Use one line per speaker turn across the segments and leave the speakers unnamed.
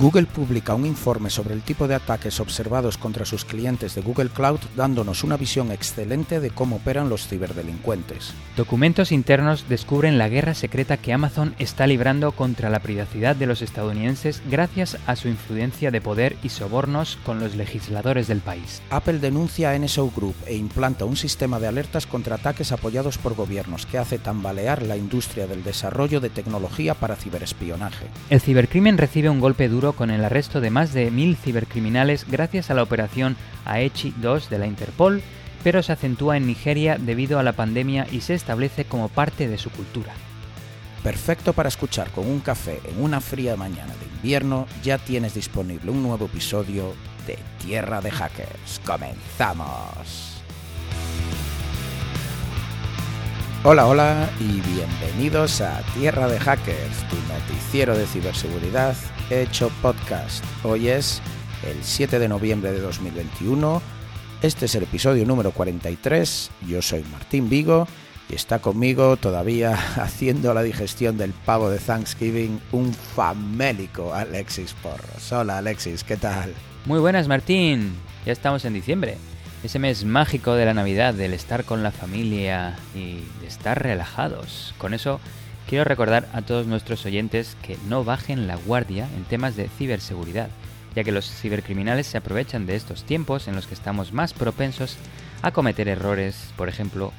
Google publica un informe sobre el tipo de ataques observados contra sus clientes de Google Cloud dándonos una visión excelente de cómo operan los ciberdelincuentes.
Documentos internos descubren la guerra secreta que Amazon está librando contra la privacidad de los estadounidenses gracias a su influencia de poder y sobornos con los legisladores del país.
Apple denuncia a NSO Group e implanta un sistema de alertas contra ataques apoyados por gobiernos que hace tambalear la industria del desarrollo de tecnología para ciberespionaje.
El cibercrimen recibe un golpe duro con el arresto de más de mil cibercriminales gracias a la operación Aechi 2 de la Interpol, pero se acentúa en Nigeria debido a la pandemia y se establece como parte de su cultura.
Perfecto para escuchar con un café en una fría mañana de invierno, ya tienes disponible un nuevo episodio de Tierra de Hackers. ¡Comenzamos! Hola, hola y bienvenidos a Tierra de Hackers, tu noticiero de ciberseguridad hecho podcast. Hoy es el 7 de noviembre de 2021. Este es el episodio número 43. Yo soy Martín Vigo y está conmigo todavía haciendo la digestión del pavo de Thanksgiving un famélico Alexis Porros. Hola Alexis, ¿qué tal?
Muy buenas Martín, ya estamos en diciembre. Ese mes mágico de la Navidad, del estar con la familia y de estar relajados. Con eso quiero recordar a todos nuestros oyentes que no bajen la guardia en temas de ciberseguridad, ya que los cibercriminales se aprovechan de estos tiempos en los que estamos más propensos a cometer errores, por ejemplo,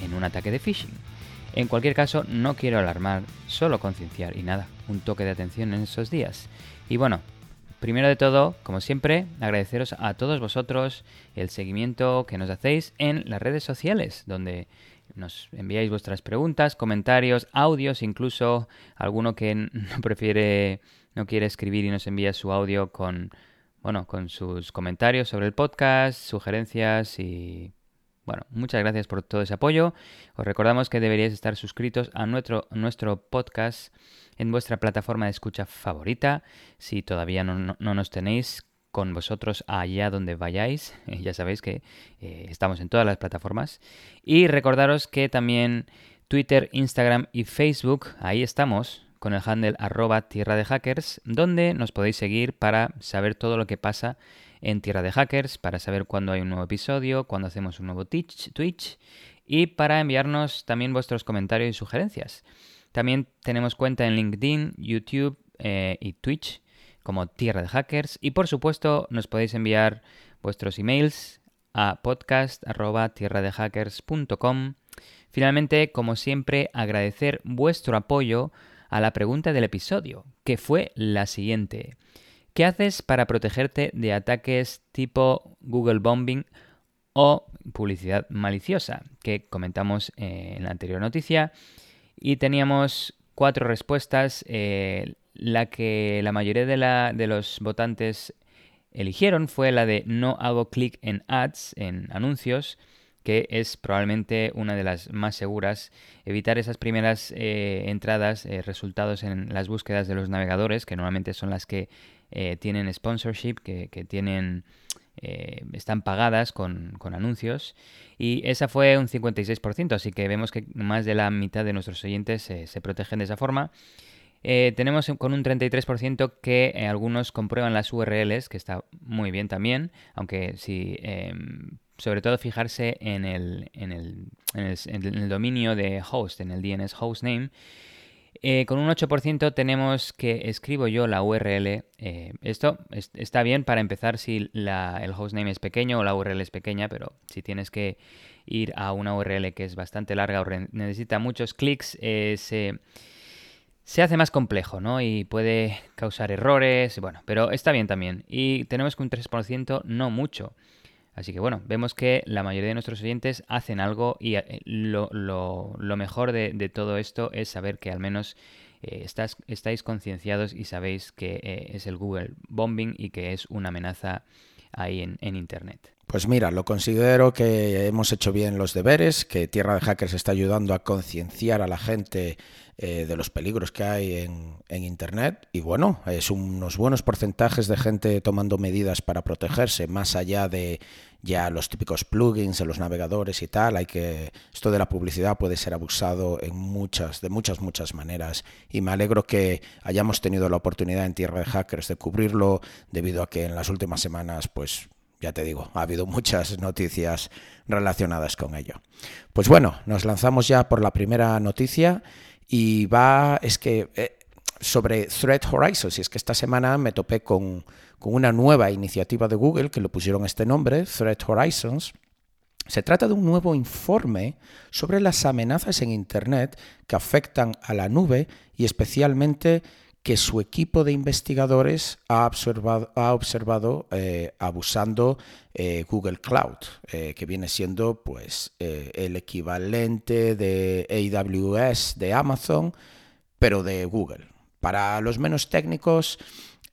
en un ataque de phishing. En cualquier caso, no quiero alarmar, solo concienciar y nada, un toque de atención en esos días. Y bueno, Primero de todo, como siempre, agradeceros a todos vosotros el seguimiento que nos hacéis en las redes sociales, donde nos enviáis vuestras preguntas, comentarios, audios, incluso alguno que no prefiere, no quiere escribir y nos envía su audio con, bueno, con sus comentarios sobre el podcast, sugerencias y bueno, muchas gracias por todo ese apoyo. Os recordamos que deberíais estar suscritos a nuestro, nuestro podcast en vuestra plataforma de escucha favorita. Si todavía no, nos tenéis con vosotros allá donde vayáis, ya sabéis que eh, estamos en todas las plataformas. Y recordaros que también Twitter, Instagram y Facebook, ahí estamos con el handle arroba tierra de hackers, donde nos podéis seguir para saber todo lo que pasa en Tierra de Hackers, para saber cuándo hay un nuevo episodio, cuándo hacemos un nuevo Twitch y para enviarnos también vuestros comentarios y sugerencias. También tenemos cuenta en LinkedIn, YouTube eh, y Twitch como Tierra de Hackers. Y por supuesto nos podéis enviar vuestros emails a podcast.tierradehackers.com. Finalmente, como siempre, agradecer vuestro apoyo a la pregunta del episodio, que fue la siguiente. ¿Qué haces para protegerte de ataques tipo Google Bombing o publicidad maliciosa? Que comentamos en la anterior noticia y teníamos cuatro respuestas. Eh, la que la mayoría de, los votantes eligieron fue la de no hago clic en ads, en anuncios, que es probablemente una de las más seguras. Evitar esas primeras eh, entradas, eh, resultados en las búsquedas de los navegadores, que normalmente son las que tienen sponsorship, que, que tienen eh, están pagadas con, anuncios y esa fue un 56%, así que vemos que más de la mitad de nuestros oyentes se protegen de esa forma. Eh, tenemos con un 33% que eh, algunos comprueban las URLs, que está muy bien también, aunque si em, sobre todo fijarse en el, en el, en el dominio de host, en el DNS hostname, eh, con un 8% tenemos que escribo yo la URL. Esto está bien para empezar si el hostname es pequeño o la URL es pequeña, pero si tienes que ir a una URL que es bastante larga o necesita muchos clics, se, se, hace más complejo, ¿no? Y puede causar errores, bueno, pero está bien también. Y tenemos que un 3% no mucho. Así que bueno, vemos que la mayoría de nuestros oyentes hacen algo y eh, lo, mejor de, todo esto es saber que al menos eh, estáis concienciados y sabéis que eh, es el Google Bombing y que es una amenaza ahí en, Internet.
Pues mira, lo considero que hemos hecho bien los deberes, que Tierra de Hackers está ayudando a concienciar a la gente eh, de los peligros que hay en, Internet. Y bueno, es unos buenos porcentajes de gente tomando medidas para protegerse, más allá de ya los típicos plugins en los navegadores y tal, hay que esto de la publicidad puede ser abusado en muchas de muchas muchas maneras y me alegro que hayamos tenido la oportunidad en Tierra de Hackers de cubrirlo debido a que en las últimas semanas pues ya te digo, ha habido muchas noticias relacionadas con ello. Pues bueno, nos lanzamos ya por la primera noticia y va, es que eh, sobre Threat Horizons, y es que esta semana me topé con, con una nueva iniciativa de Google que le pusieron este nombre, Threat Horizons. Se trata de un nuevo informe sobre las amenazas en Internet que afectan a la nube y especialmente que su equipo de investigadores ha observado, eh, abusando eh, Google Cloud, eh, que viene siendo pues, el equivalente de AWS de Amazon, pero de Google. Para los menos técnicos,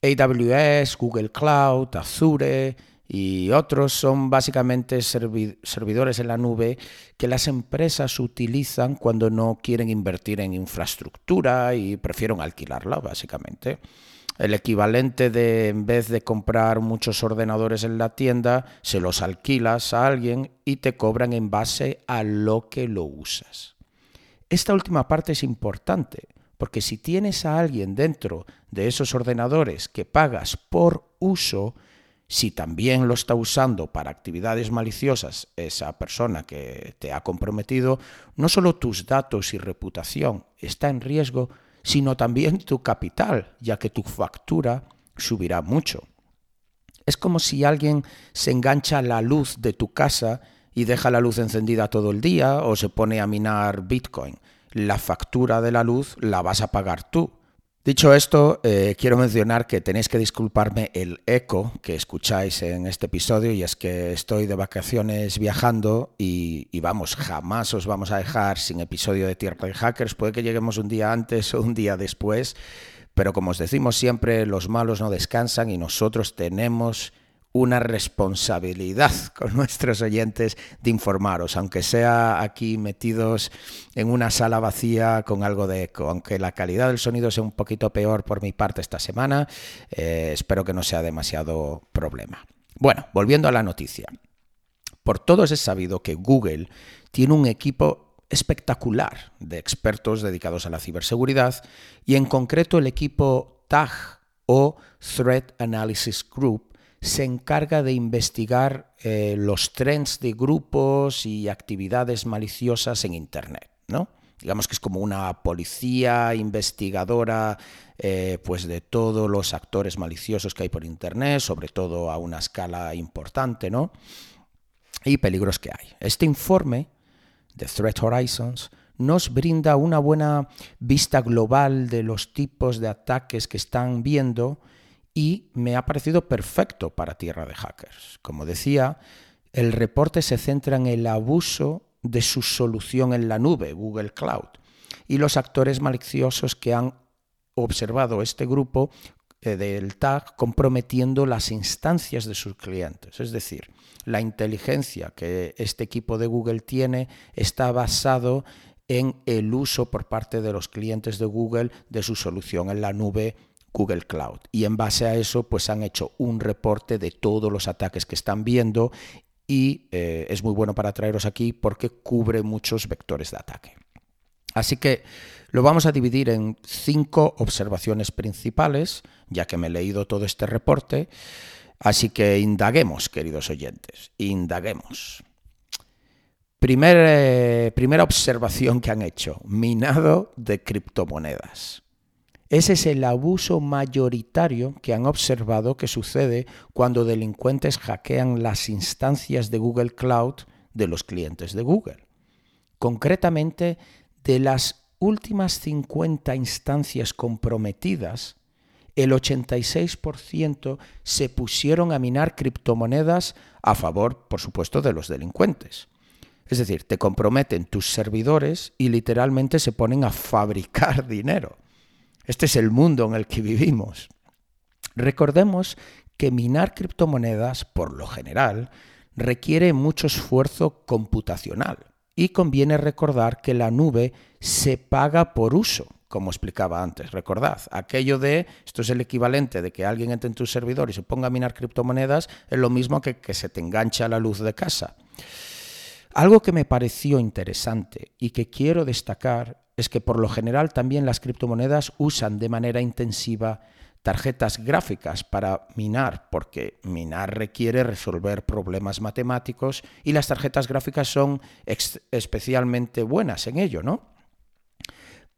AWS, Google Cloud, Azure y otros son básicamente servidores en la nube que las empresas utilizan cuando no quieren invertir en infraestructura y prefieren alquilarla, básicamente. El equivalente de, en vez de comprar muchos ordenadores en la tienda, se los alquilas a alguien y te cobran en base a lo que lo usas. Esta última parte es importante porque si tienes a alguien dentro de esos ordenadores que pagas por uso, si también lo está usando para actividades maliciosas esa persona que te ha comprometido, no solo tus datos y reputación está en riesgo, sino también tu capital, ya que tu factura subirá mucho. Es como si alguien se engancha la luz de tu casa y deja la luz encendida todo el día o se pone a minar Bitcoin la factura de la luz la vas a pagar tú. Dicho esto, eh, quiero mencionar que tenéis que disculparme el eco que escucháis en este episodio y es que estoy de vacaciones viajando y, y, vamos, jamás os vamos a dejar sin episodio de Tierra de Hackers. Puede que lleguemos un día antes o un día después, pero como os decimos siempre, los malos no descansan y nosotros tenemos una responsabilidad con nuestros oyentes de informaros, aunque sea aquí metidos en una sala vacía con algo de eco. Aunque la calidad del sonido sea un poquito peor por mi parte esta semana, eh, espero que no sea demasiado problema. Bueno, volviendo a la noticia. Por todos es sabido que Google tiene un equipo espectacular de expertos dedicados a la ciberseguridad y en concreto el equipo TAG o Threat Analysis Group se encarga de investigar eh, los trends de grupos y actividades maliciosas en Internet, ¿no? Digamos que es como una policía investigadora eh, pues de todos los actores maliciosos que hay por Internet, sobre todo a una escala importante, ¿no? Y peligros que hay. Este informe de Threat Horizons nos brinda una buena vista global de los tipos de ataques que están viendo y me ha parecido perfecto para Tierra de Hackers. Como decía, el reporte se centra en el abuso de su solución en la nube, Google Cloud, y los actores maliciosos que han observado este grupo eh, del TAG comprometiendo las instancias de sus clientes. Es decir, la inteligencia que este equipo de Google tiene está basado en el uso por parte de los clientes de Google de su solución en la nube Google Cloud. Y en base a eso, pues han hecho un reporte de todos los ataques que están viendo y eh, es muy bueno para traeros aquí porque cubre muchos vectores de ataque. Así que lo vamos a dividir en cinco observaciones principales, ya que me he leído todo este reporte. Así que indaguemos, queridos oyentes, indaguemos. Eh, primera observación que han hecho, minado de criptomonedas. Ese es el abuso mayoritario que han observado que sucede cuando delincuentes hackean las instancias de Google Cloud de los clientes de Google. Concretamente, de las últimas 50 instancias comprometidas, el 86% se pusieron a minar criptomonedas a favor, por supuesto, de los delincuentes. Es decir, te comprometen tus servidores y literalmente se ponen a fabricar dinero. Este es el mundo en el que vivimos. Recordemos que minar criptomonedas, por lo general, requiere mucho esfuerzo computacional y conviene recordar que la nube se paga por uso, como explicaba antes. Recordad, aquello de, esto es el equivalente de que alguien entre en tu servidor y se ponga a minar criptomonedas, es lo mismo que que se te engancha la luz de casa. Algo que me pareció interesante y que quiero destacar es que por lo general también las criptomonedas usan de manera intensiva tarjetas gráficas para minar, porque minar requiere resolver problemas matemáticos y las tarjetas gráficas son especialmente buenas en ello, ¿no?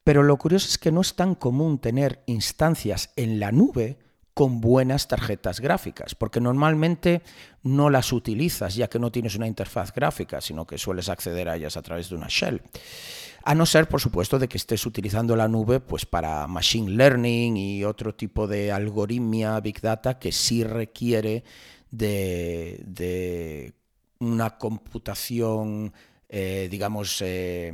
Pero lo curioso es que no es tan común tener instancias en la nube con buenas tarjetas gráficas, porque normalmente no las utilizas ya que no tienes una interfaz gráfica, sino que sueles acceder a ellas a través de una shell. A no ser, por supuesto, de que estés utilizando la nube pues, para machine learning y otro tipo de algoritmia big data que sí requiere de, una computación, eh, digamos, eh,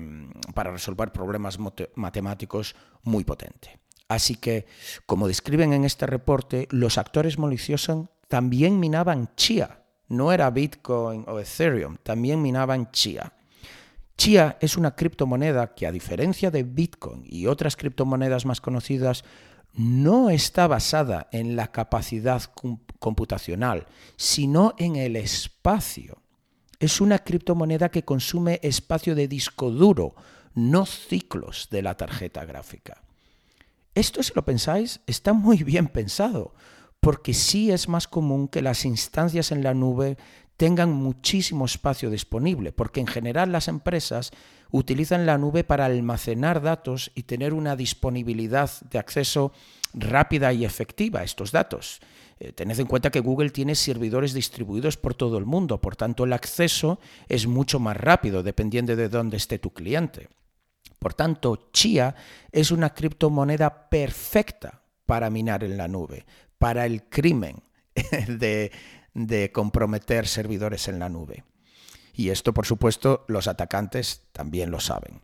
para resolver problemas matemáticos muy potente. Así que, como describen en este reporte, los actores maliciosos también minaban Chia. No era Bitcoin o Ethereum, también minaban Chia. Chia es una criptomoneda que, a diferencia de Bitcoin y otras criptomonedas más conocidas, no está basada en la capacidad computacional, sino en el espacio. Es una criptomoneda que consume espacio de disco duro, no ciclos de la tarjeta gráfica. Esto, si lo pensáis, está muy bien pensado, porque sí es más común que las instancias en la nube tengan muchísimo espacio disponible, porque en general las empresas utilizan la nube para almacenar datos y tener una disponibilidad de acceso rápida y efectiva a estos datos. Eh, tened en cuenta que Google tiene servidores distribuidos por todo el mundo, por tanto el acceso es mucho más rápido dependiendo de dónde esté tu cliente. Por tanto, Chia es una criptomoneda perfecta para minar en la nube, para el crimen de, de comprometer servidores en la nube. Y esto, por supuesto, los atacantes también lo saben.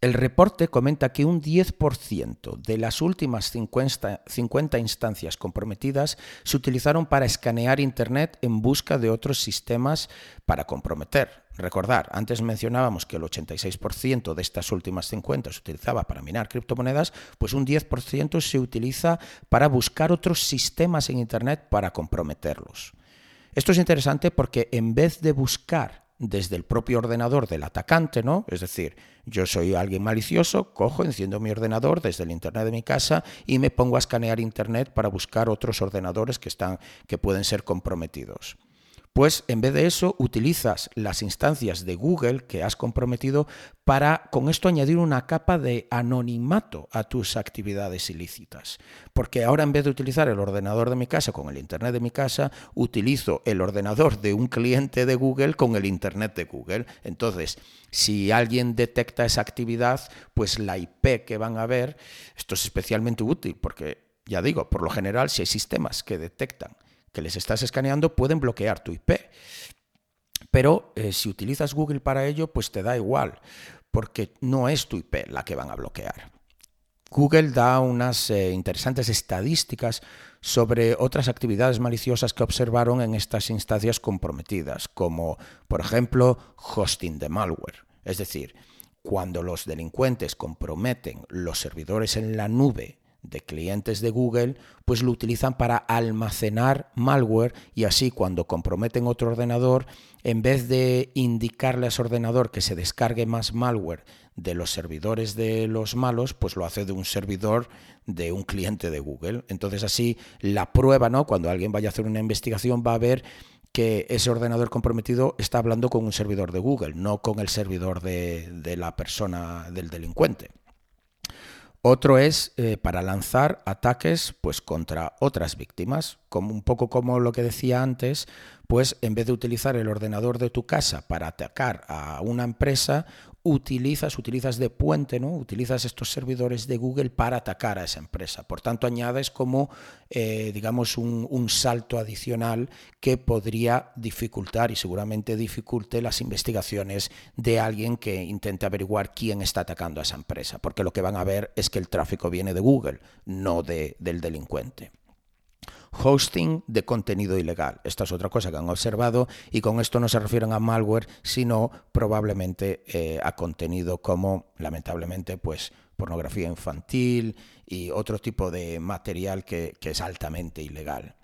El reporte comenta que un 10% de las últimas 50, 50, instancias comprometidas se utilizaron para escanear Internet en busca de otros sistemas para comprometer. Recordar, antes mencionábamos que el 86% de estas últimas 50 se utilizaba para minar criptomonedas, pues un 10% se utiliza para buscar otros sistemas en Internet para comprometerlos. Esto es interesante porque en vez de buscar desde el propio ordenador del atacante, ¿no? Es decir, yo soy alguien malicioso, cojo, enciendo mi ordenador desde el internet de mi casa y me pongo a escanear internet para buscar otros ordenadores que están que pueden ser comprometidos. Pues en vez de eso utilizas las instancias de Google que has comprometido para con esto añadir una capa de anonimato a tus actividades ilícitas. Porque ahora en vez de utilizar el ordenador de mi casa con el Internet de mi casa, utilizo el ordenador de un cliente de Google con el Internet de Google. Entonces, si alguien detecta esa actividad, pues la IP que van a ver, esto es especialmente útil porque, ya digo, por lo general, si hay sistemas que detectan que les estás escaneando pueden bloquear tu IP. Pero eh, si utilizas Google para ello, pues te da igual, porque no es tu IP la que van a bloquear. Google da unas eh, interesantes estadísticas sobre otras actividades maliciosas que observaron en estas instancias comprometidas, como por ejemplo hosting de malware. Es decir, cuando los delincuentes comprometen los servidores en la nube de clientes de Google, pues lo utilizan para almacenar malware y así cuando comprometen otro ordenador, en vez de indicarle a ese ordenador que se descargue más malware de los servidores de los malos, pues lo hace de un servidor de un cliente de Google. Entonces así la prueba, ¿no? Cuando alguien vaya a hacer una investigación va a ver que ese ordenador comprometido está hablando con un servidor de Google, no con el servidor de, de la persona del delincuente. Otro es eh, para lanzar ataques pues, contra otras víctimas, como un poco como lo que decía antes, pues en vez de utilizar el ordenador de tu casa para atacar a una empresa, utilizas, utilizas de puente, ¿no? Utilizas estos servidores de Google para atacar a esa empresa. Por tanto, añades como, eh, digamos, un, un, salto adicional que podría dificultar y seguramente dificulte las investigaciones de alguien que intente averiguar quién está atacando a esa empresa, porque lo que van a ver es que el tráfico viene de Google, no de, del delincuente. Hosting de contenido ilegal. Esta es otra cosa que han observado y con esto no se refieren a malware, sino probablemente eh, a contenido como, lamentablemente, pues pornografía infantil y otro tipo de material que, es altamente ilegal.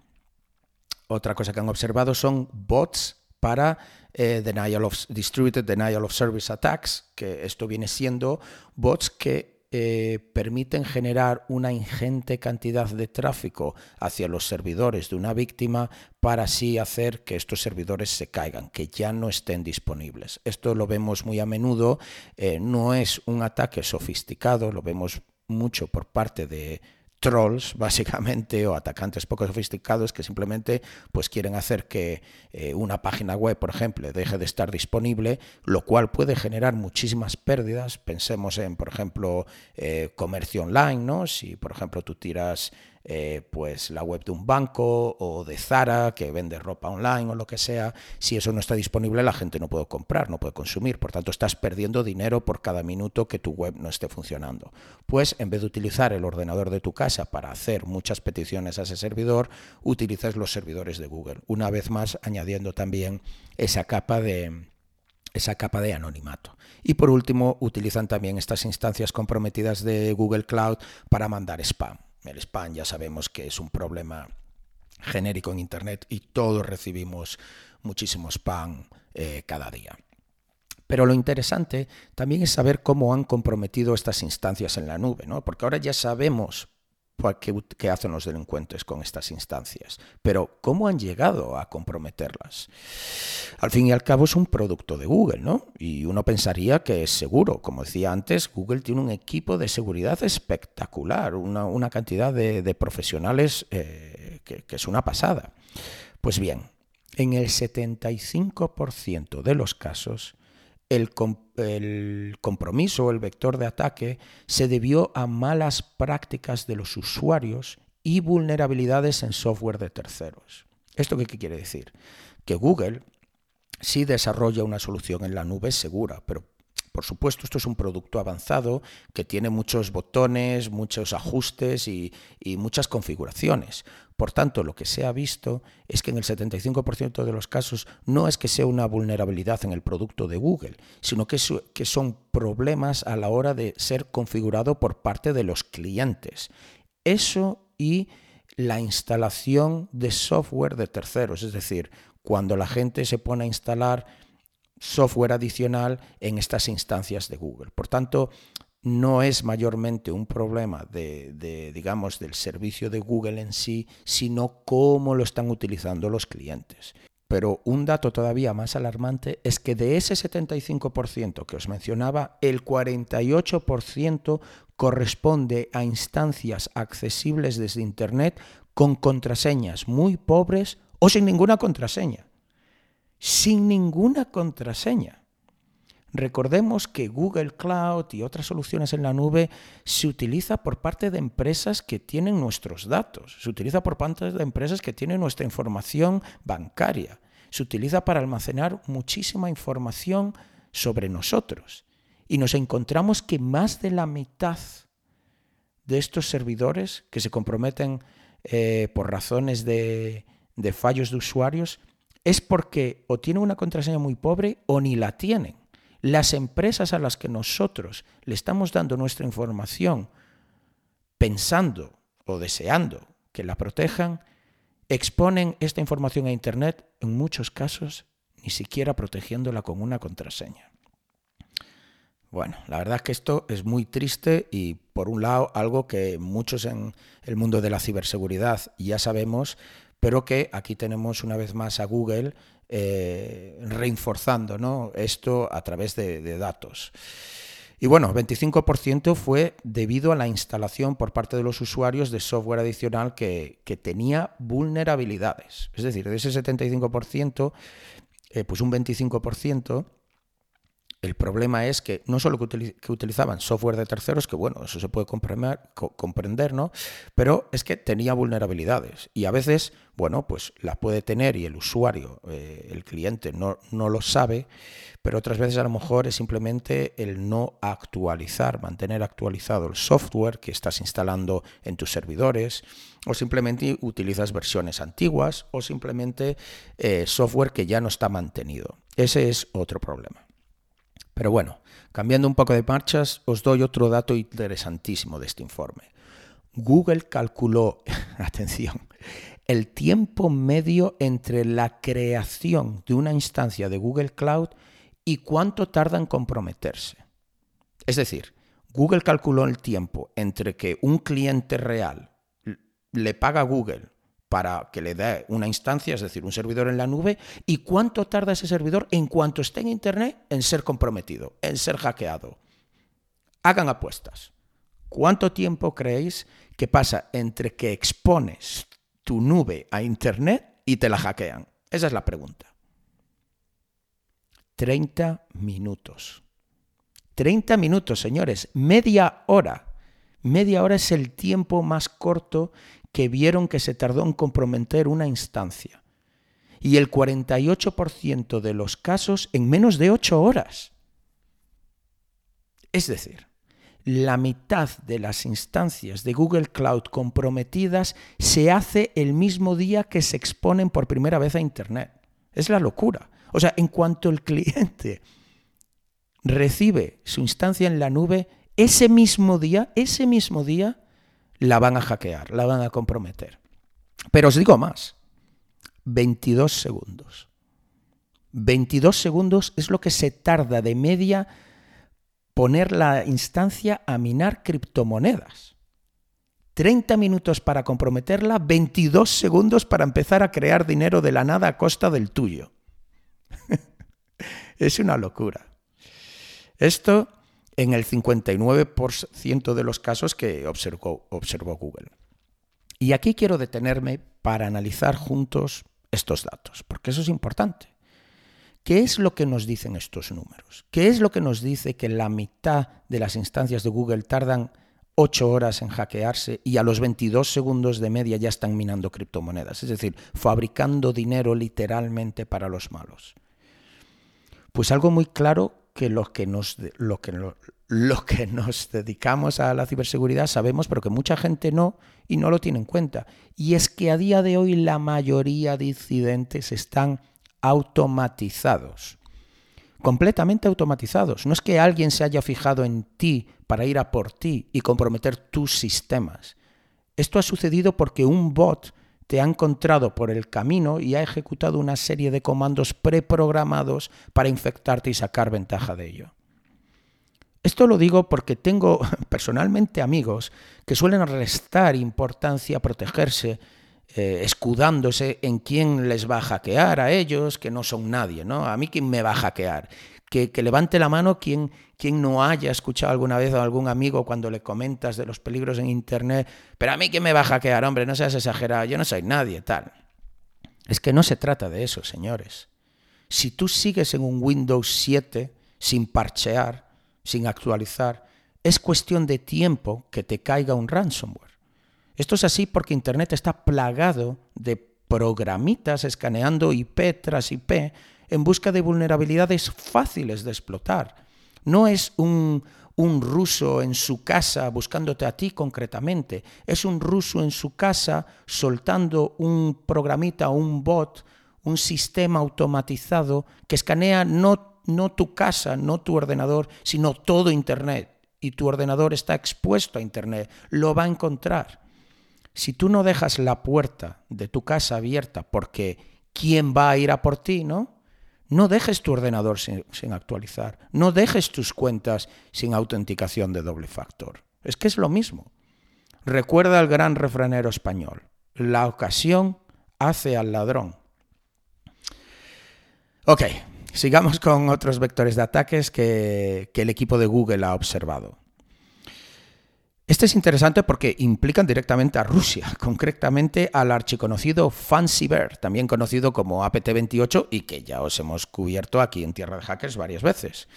Otra cosa que han observado son bots para eh, of, distributed denial of service attacks, que esto viene siendo bots que eh, permiten generar una ingente cantidad de tráfico hacia los servidores de una víctima para así hacer que estos servidores se caigan, que ya no estén disponibles. Esto lo vemos muy a menudo, eh, no es un ataque sofisticado, lo vemos mucho por parte de trolls, básicamente, o atacantes poco sofisticados que simplemente pues, quieren hacer que eh, una página web, por ejemplo, deje de estar disponible, lo cual puede generar muchísimas pérdidas. Pensemos en, por ejemplo, eh, comercio online, ¿no? Si, por ejemplo, tú tiras eh, pues la web de un banco o de Zara que vende ropa online o lo que sea, si eso no está disponible la gente no puede comprar, no puede consumir, por tanto estás perdiendo dinero por cada minuto que tu web no esté funcionando. Pues en vez de utilizar el ordenador de tu casa para hacer muchas peticiones a ese servidor, utilizas los servidores de Google. Una vez más añadiendo también esa capa de esa capa de anonimato. Y por último, utilizan también estas instancias comprometidas de Google Cloud para mandar spam. El spam ya sabemos que es un problema genérico en Internet y todos recibimos muchísimo spam eh, cada día. Pero lo interesante también es saber cómo han comprometido estas instancias en la nube, ¿no? porque ahora ya sabemos qué, hacen los delincuentes con estas instancias. Pero, ¿cómo han llegado a comprometerlas? Al fin y al cabo es un producto de Google, ¿no? Y uno pensaría que es seguro. Como decía antes, Google tiene un equipo de seguridad espectacular, una, cantidad de, profesionales eh, que, que es una pasada. Pues bien, en el 75% de los casos, el, compromiso o el vector de ataque se debió a malas prácticas de los usuarios y vulnerabilidades en software de terceros. ¿Esto qué, quiere decir? Que Google sí desarrolla una solución en la nube segura, pero por supuesto, esto es un producto avanzado que tiene muchos botones, muchos ajustes y, muchas configuraciones. Por tanto, lo que se ha visto es que en el 75% de los casos no es que sea una vulnerabilidad en el producto de Google, sino que, son problemas a la hora de ser configurado por parte de los clientes. Eso y la instalación de software de terceros, es decir, cuando la gente se pone a instalar software adicional en estas instancias de Google. Por tanto, no es mayormente un problema de, digamos, del servicio de Google en sí, sino cómo lo están utilizando los clientes. Pero un dato todavía más alarmante es que de ese 75% que os mencionaba, el 48% corresponde a instancias accesibles desde Internet con contraseñas muy pobres o sin ninguna contraseña sin ninguna contraseña. Recordemos que Google Cloud y otras soluciones en la nube se utiliza por parte de empresas que tienen nuestros datos, se utiliza por parte de empresas que tienen nuestra información bancaria, se utiliza para almacenar muchísima información sobre nosotros. Y nos encontramos que más de la mitad de estos servidores que se comprometen eh, por razones de fallos de usuarios es porque o tienen una contraseña muy pobre o ni la tienen. Las empresas a las que nosotros le estamos dando nuestra información pensando o deseando que la protejan, exponen esta información a Internet, en muchos casos ni siquiera protegiéndola con una contraseña. Bueno, la verdad es que esto es muy triste y por un lado algo que muchos en el mundo de la ciberseguridad ya sabemos, pero que aquí tenemos una vez más a Google eh, reforzando ¿no? esto a través de, datos. Y bueno, 25% fue debido a la instalación por parte de los usuarios de software adicional que, tenía vulnerabilidades. Es decir, de ese 75%, eh, pues un 25% El problema es que no solo que, utilizaban software de terceros, que bueno, eso se puede comprender, ¿no? Pero es que tenía vulnerabilidades y a veces, bueno, pues las puede tener y el usuario, eh, el cliente no, no lo sabe, pero otras veces a lo mejor es simplemente el no actualizar, mantener actualizado el software que estás instalando en tus servidores, o simplemente utilizas versiones antiguas, o simplemente eh, software que ya no está mantenido. Ese es otro problema. Pero bueno, cambiando un poco de marchas, os doy otro dato interesantísimo de este informe. Google calculó, atención, el tiempo medio entre la creación de una instancia de Google Cloud y cuánto tarda en comprometerse. Es decir, Google calculó el tiempo entre que un cliente real le paga a Google para que le dé una instancia, es decir, un servidor en la nube, y cuánto tarda ese servidor en cuanto esté en Internet en ser comprometido, en ser hackeado. Hagan apuestas. ¿Cuánto tiempo creéis que pasa entre que expones tu nube a Internet y te la hackean? Esa es la pregunta. 30 minutos. 30 minutos, señores, media hora. Media hora es el tiempo más corto que vieron que se tardó en comprometer una instancia. Y el 48% de los casos en menos de 8 horas. Es decir, la mitad de las instancias de Google Cloud comprometidas se hace el mismo día que se exponen por primera vez a Internet. Es la locura. O sea, en cuanto el cliente recibe su instancia en la nube, ese mismo día, ese mismo día, la van a hackear, la van a comprometer. Pero os digo más, 22 segundos. 22 segundos es lo que se tarda de media poner la instancia a minar criptomonedas. 30 minutos para comprometerla, 22 segundos para empezar a crear dinero de la nada a costa del tuyo. es una locura. Esto en el 59% de los casos que observó, Google. Y aquí quiero detenerme para analizar juntos estos datos, porque eso es importante. ¿Qué es lo que nos dicen estos números? ¿Qué es lo que nos dice que la mitad de las instancias de Google tardan 8 horas en hackearse y a los 22 segundos de media ya están minando criptomonedas? Es decir, fabricando dinero literalmente para los malos. Pues algo muy claro que los que nos, lo que, lo, que nos dedicamos a la ciberseguridad sabemos, pero que mucha gente no y no lo tiene en cuenta. Y es que a día de hoy la mayoría de incidentes están automatizados. Completamente automatizados. No es que alguien se haya fijado en ti para ir a por ti y comprometer tus sistemas. Esto ha sucedido porque un bot te ha encontrado por el camino y ha ejecutado una serie de comandos preprogramados para infectarte y sacar ventaja de ello. Esto lo digo porque tengo personalmente amigos que suelen restar importancia a protegerse, eh, escudándose en quién les va a hackear a ellos, que no son nadie, ¿no? A mí quién me va a hackear que, levante la mano quien, quien no haya escuchado alguna vez a algún amigo cuando le comentas de los peligros en Internet, pero a mí que me va a hackear, hombre, no seas exagerado, yo no soy nadie, tal. Es que no se trata de eso, señores. Si tú sigues en un Windows 7 sin parchear, sin actualizar, es cuestión de tiempo que te caiga un ransomware. Esto es así porque Internet está plagado de programitas escaneando IP tras IP en busca de vulnerabilidades fáciles de explotar. No es un, un ruso en su casa buscándote a ti concretamente, es un ruso en su casa soltando un programita, un bot, un sistema automatizado que escanea no, no tu casa, no tu ordenador, sino todo Internet. Y tu ordenador está expuesto a Internet, lo va a encontrar. Si tú no dejas la puerta de tu casa abierta porque ¿quién va a ir a por ti, no? No dejes tu ordenador sin, actualizar. No dejes tus cuentas sin autenticación de doble factor. Es que es lo mismo. Recuerda al gran refranero español. La ocasión hace al ladrón. Ok, sigamos con otros vectores de ataques que, que el equipo de Google ha observado. Este es interesante porque implican directamente a Rusia, concretamente al archiconocido Fancy Bear, también conocido como APT-28 y que ya os hemos cubierto aquí en Tierra de Hackers varias veces.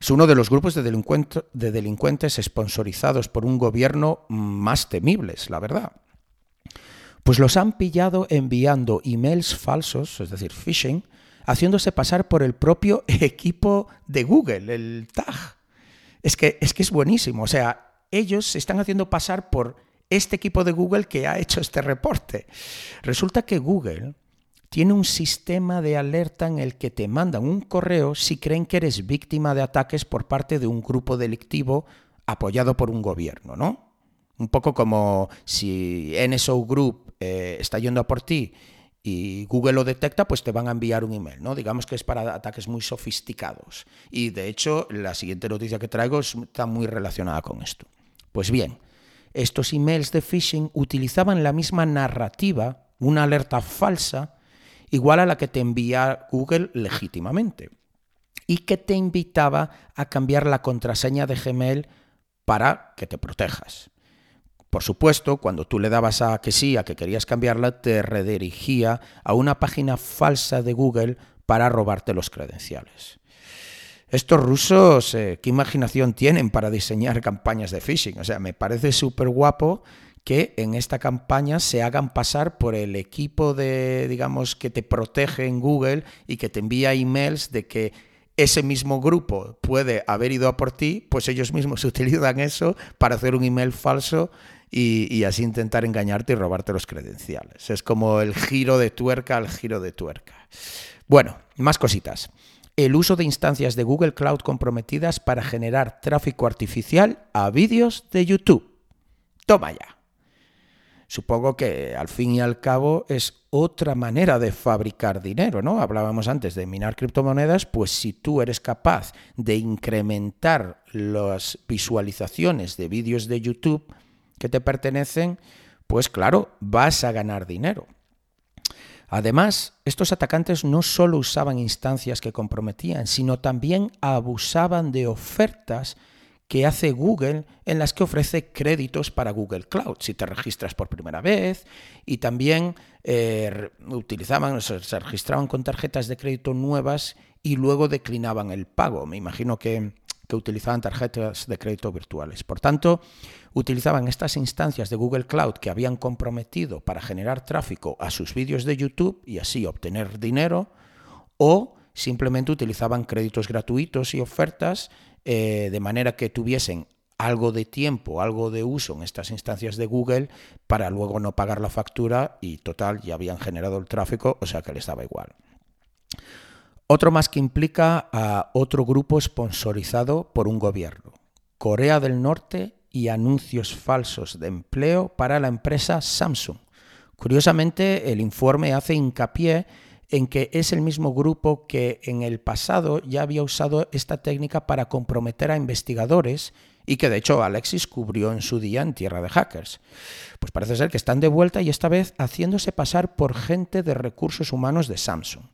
Es uno de los grupos de, de delincuentes sponsorizados por un gobierno más temibles, la verdad. Pues los han pillado enviando emails falsos, es decir, phishing, haciéndose pasar por el propio equipo de Google, el TAG. Es que es, que es buenísimo, o sea, ellos se están haciendo pasar por este equipo de Google que ha hecho este reporte. Resulta que Google tiene un sistema de alerta en el que te mandan un correo si creen que eres víctima de ataques por parte de un grupo delictivo apoyado por un gobierno, ¿no? Un poco como si NSO Group eh, está yendo a por ti y Google lo detecta, pues te van a enviar un email, ¿no? Digamos que es para ataques muy sofisticados. Y de hecho, la siguiente noticia que traigo está muy relacionada con esto. Pues bien, estos emails de phishing utilizaban la misma narrativa, una alerta falsa, igual a la que te envía Google legítimamente, y que te invitaba a cambiar la contraseña de Gmail para que te protejas. Por supuesto, cuando tú le dabas a que sí, a que querías cambiarla, te redirigía a una página falsa de Google para robarte los credenciales. Estos rusos, eh, ¿qué imaginación tienen para diseñar campañas de phishing? O sea, me parece súper guapo que en esta campaña se hagan pasar por el equipo de, digamos, que te protege en Google y que te envía emails de que ese mismo grupo puede haber ido a por ti, pues ellos mismos utilizan eso para hacer un email falso y, y, así intentar engañarte y robarte los credenciales. Es como el giro de tuerca al giro de tuerca. Bueno, más cositas el uso de instancias de Google Cloud comprometidas para generar tráfico artificial a vídeos de YouTube. Toma ya. Supongo que al fin y al cabo es otra manera de fabricar dinero, ¿no? Hablábamos antes de minar criptomonedas, pues si tú eres capaz de incrementar las visualizaciones de vídeos de YouTube que te pertenecen, pues claro, vas a ganar dinero. Además, estos atacantes no solo usaban instancias que comprometían, sino también abusaban de ofertas que hace Google en las que ofrece créditos para Google Cloud si te registras por primera vez y también eh, utilizaban, se registraban con tarjetas de crédito nuevas y luego declinaban el pago. Me imagino que que utilizaban tarjetas de crédito virtuales. Por tanto, utilizaban estas instancias de Google Cloud que habían comprometido para generar tráfico a sus vídeos de YouTube y así obtener dinero, o simplemente utilizaban créditos gratuitos y ofertas eh, de manera que tuviesen algo de tiempo, algo de uso en estas instancias de Google para luego no pagar la factura y total ya habían generado el tráfico, o sea que les daba igual. Otro más que implica a otro grupo sponsorizado por un gobierno, Corea del Norte y anuncios falsos de empleo para la empresa Samsung. Curiosamente, el informe hace hincapié en que es el mismo grupo que en el pasado ya había usado esta técnica para comprometer a investigadores y que de hecho Alexis cubrió en su día en Tierra de Hackers. Pues parece ser que están de vuelta y esta vez haciéndose pasar por gente de recursos humanos de Samsung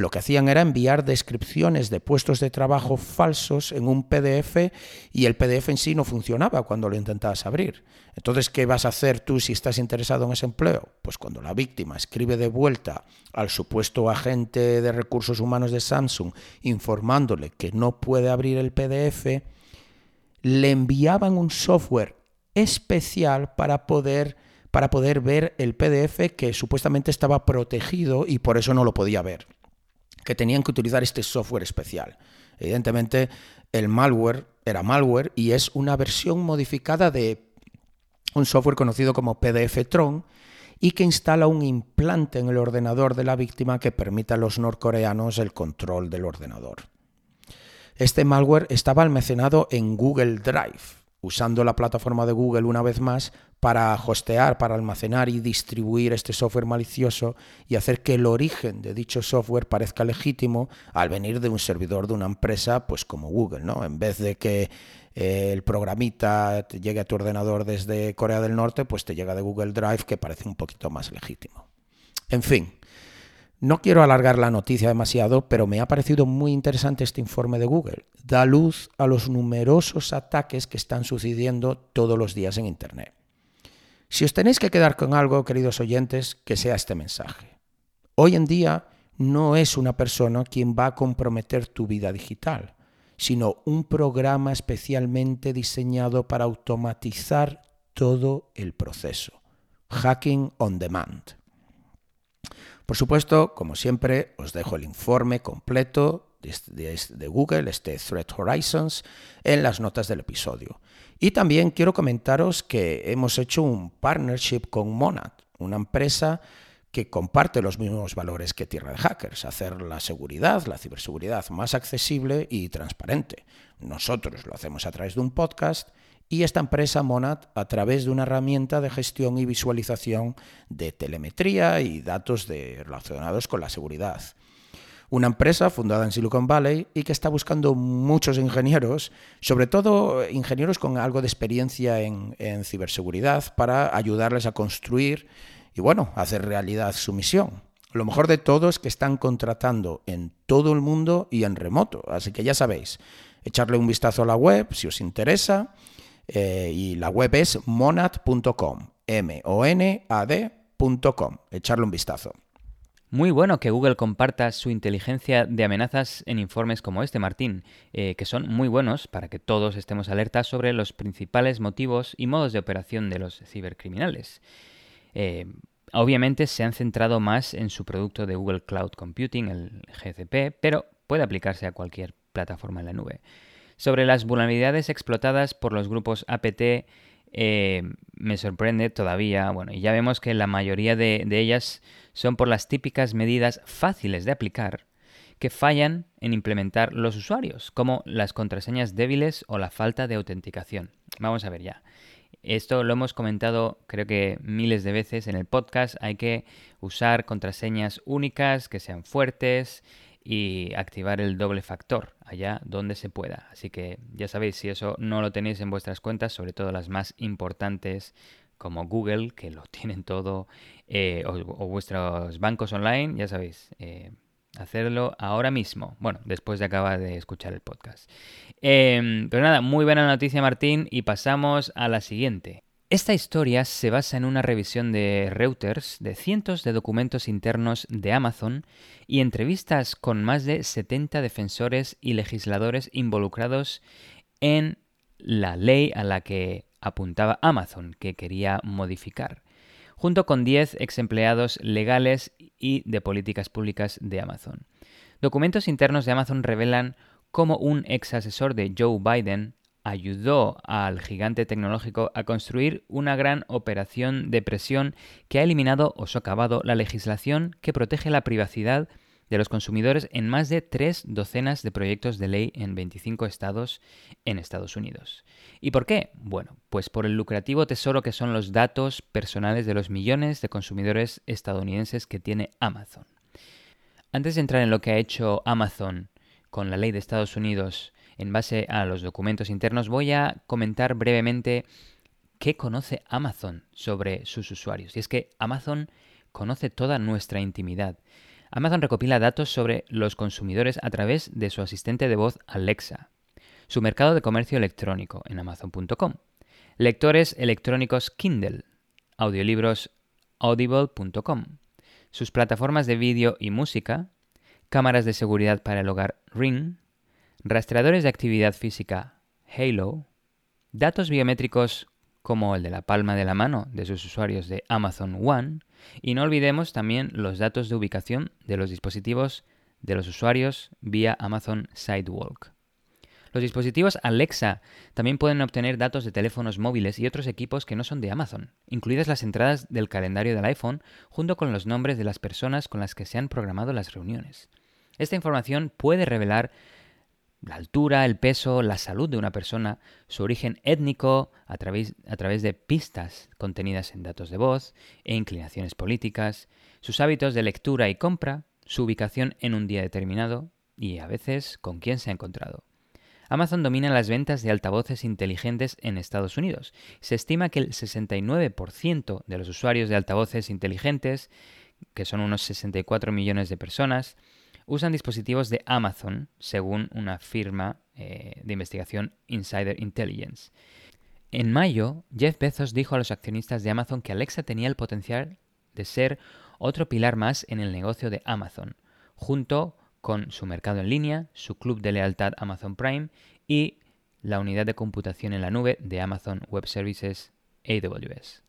lo que hacían era enviar descripciones de puestos de trabajo falsos en un PDF y el PDF en sí no funcionaba cuando lo intentabas abrir. Entonces, ¿qué vas a hacer tú si estás interesado en ese empleo? Pues cuando la víctima escribe de vuelta al supuesto agente de recursos humanos de Samsung informándole que no puede abrir el PDF, le enviaban un software especial para poder para poder ver el PDF que supuestamente estaba protegido y por eso no lo podía ver que tenían que utilizar este software especial. Evidentemente, el malware era malware y es una versión modificada de un software conocido como PDF-Tron y que instala un implante en el ordenador de la víctima que permite a los norcoreanos el control del ordenador. Este malware estaba almacenado en Google Drive usando la plataforma de Google una vez más para hostear, para almacenar y distribuir este software malicioso y hacer que el origen de dicho software parezca legítimo al venir de un servidor de una empresa pues como Google, ¿no? En vez de que eh, el programita llegue a tu ordenador desde Corea del Norte, pues te llega de Google Drive que parece un poquito más legítimo. En fin, No quiero alargar la noticia demasiado, pero me ha parecido muy interesante este informe de Google. Da luz a los numerosos ataques que están sucediendo todos los días en Internet. Si os tenéis que quedar con algo, queridos oyentes, que sea este mensaje. Hoy en día no es una persona quien va a comprometer tu vida digital, sino un programa especialmente diseñado para automatizar todo el proceso. Hacking on Demand. Por supuesto, como siempre, os dejo el informe completo de, Google, este Threat Horizons, en las notas del episodio. Y también quiero comentaros que hemos hecho un partnership con Monad, una empresa que comparte los mismos valores que Tierra de Hackers, hacer la seguridad, la ciberseguridad más accesible y transparente. Nosotros lo hacemos a través de un podcast y esta empresa Monad a través de una herramienta de gestión y visualización de telemetría y datos relacionados con la seguridad. Una empresa fundada en Silicon Valley y que está buscando muchos ingenieros, sobre todo ingenieros con algo de experiencia en, ciberseguridad, para ayudarles a construir y, bueno, hacer realidad su misión. Lo mejor de todo es que están contratando en todo el mundo y en remoto, así que ya sabéis, echarle un vistazo a la web si os interesa eh, y la web es monad.com, M-O-N-A-D.com. Echarle un vistazo.
Muy bueno que Google comparta su inteligencia de amenazas en informes como este, Martín, eh, que son muy buenos para que todos estemos alertas sobre los principales motivos y modos de operación de los cibercriminales. Eh, obviamente se han centrado más en su producto de Google Cloud Computing, el GCP, pero puede aplicarse a cualquier plataforma en la nube. Sobre las vulnerabilidades explotadas por los grupos APT, eh, me sorprende todavía, bueno, y ya vemos que la mayoría de, ellas son por las típicas medidas fáciles de aplicar que fallan en implementar los usuarios, como las contraseñas débiles o la falta de autenticación. Vamos a ver ya. Esto lo hemos comentado creo que miles de veces en el podcast. Hay que usar contraseñas únicas que sean fuertes y activar el doble factor allá donde se pueda. Así que ya sabéis, si eso no lo tenéis en vuestras cuentas, sobre todo las más importantes como Google, que lo tienen todo, eh, o, vuestros bancos online, ya sabéis, eh, hacerlo ahora mismo. Bueno, después de acabar de escuchar el podcast. Em, pero nada, muy buena noticia Martín y pasamos a la siguiente. Esta historia se basa en una revisión de Reuters de cientos de documentos internos de Amazon y entrevistas con más de 70 defensores y legisladores involucrados en la ley a la que apuntaba Amazon, que quería modificar, junto con 10 ex empleados legales y de políticas públicas de Amazon. Documentos internos de Amazon revelan cómo un ex asesor de Joe Biden ayudó al gigante tecnológico a construir una gran operación de presión que ha eliminado o socavado la legislación que protege la privacidad de los consumidores en más de tres docenas de proyectos de ley en 25 estados en Estados Unidos. ¿Y por qué? Bueno, pues por el lucrativo tesoro que son los datos personales de los millones de consumidores estadounidenses que tiene Amazon. Antes de entrar en lo que ha hecho Amazon con la ley de Estados Unidos en base a los documentos internos, voy a comentar brevemente qué conoce Amazon sobre sus usuarios. Y es que Amazon conoce toda nuestra intimidad. Amazon recopila datos sobre los consumidores a través de su asistente de voz Alexa, su mercado de comercio electrónico en amazon.com, lectores electrónicos Kindle, audiolibros audible.com, sus plataformas de vídeo y música, cámaras de seguridad para el hogar Ring, rastreadores de actividad física Halo, datos biométricos como el de la palma de la mano de sus usuarios de Amazon One, y no olvidemos también los datos de ubicación de los dispositivos de los usuarios vía Amazon Sidewalk. Los dispositivos Alexa también pueden obtener datos de teléfonos móviles y otros equipos que no son de Amazon, incluidas las entradas del calendario del iPhone junto con los nombres de las personas con las que se han programado las reuniones. Esta información puede revelar la altura, el peso, la salud de una persona, su origen étnico a través, a través, de pistas contenidas en datos de voz e inclinaciones políticas, sus hábitos de lectura y compra, su ubicación en un día determinado y a veces con quién se ha encontrado. Amazon domina las ventas de altavoces inteligentes en Estados Unidos. Se estima que el 69% de los usuarios de altavoces inteligentes que son unos 64 millones de personas, usan dispositivos de Amazon, según una firma eh, de investigación Insider Intelligence. En mayo, Jeff Bezos dijo a los accionistas de Amazon que Alexa tenía el potencial de ser otro pilar más en el negocio de Amazon, junto con su mercado en línea, su club de lealtad Amazon Prime y la unidad de computación en la nube de Amazon Web Services AWS.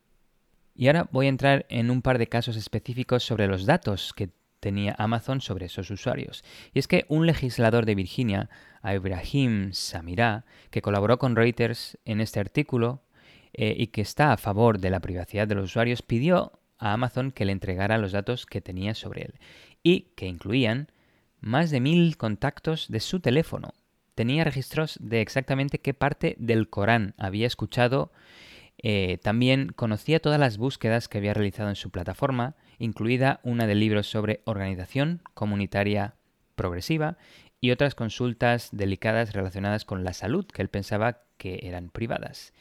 Y ahora voy a entrar en un par de casos específicos sobre los datos que tenía Amazon sobre esos usuarios. Y es que un legislador de Virginia, Ibrahim Samirá, que colaboró con Reuters en este artículo eh, y que está a favor de la privacidad de los usuarios, pidió a Amazon que le entregara los datos que tenía sobre él y que incluían más de mil contactos de su teléfono. Tenía registros de exactamente qué parte del Corán había escuchado eh, también conocía todas las búsquedas que había realizado en su plataforma, incluida una de libros sobre organización comunitaria progresiva y otras consultas delicadas relacionadas con la salud que él pensaba que eran privadas.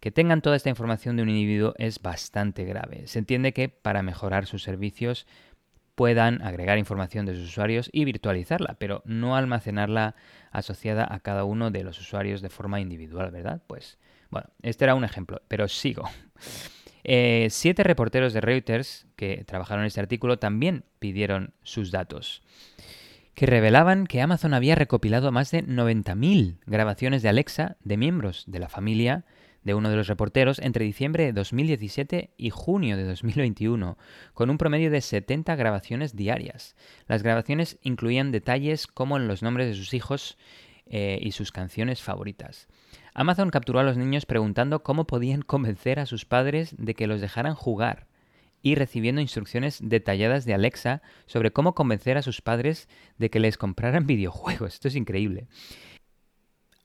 Que tengan toda esta información de un individuo es bastante grave. Se entiende que para mejorar sus servicios puedan agregar información de sus usuarios y virtualizarla, pero no almacenarla asociada a cada uno de los usuarios de forma individual, ¿verdad? Pues bueno, este era un ejemplo, pero sigo. Eh, siete reporteros de Reuters que trabajaron este artículo también pidieron sus datos, que revelaban que Amazon había recopilado más de 90.000 grabaciones de Alexa de miembros de la familia de uno de los reporteros entre diciembre de 2017 y junio de 2021, con un promedio de 70 grabaciones diarias. Las grabaciones incluían detalles como los nombres de sus hijos eh, y sus canciones favoritas. Amazon capturó a los niños preguntando cómo podían convencer a sus padres de que los dejaran jugar y recibiendo instrucciones detalladas de Alexa sobre cómo convencer a sus padres de que les compraran videojuegos. Esto es increíble.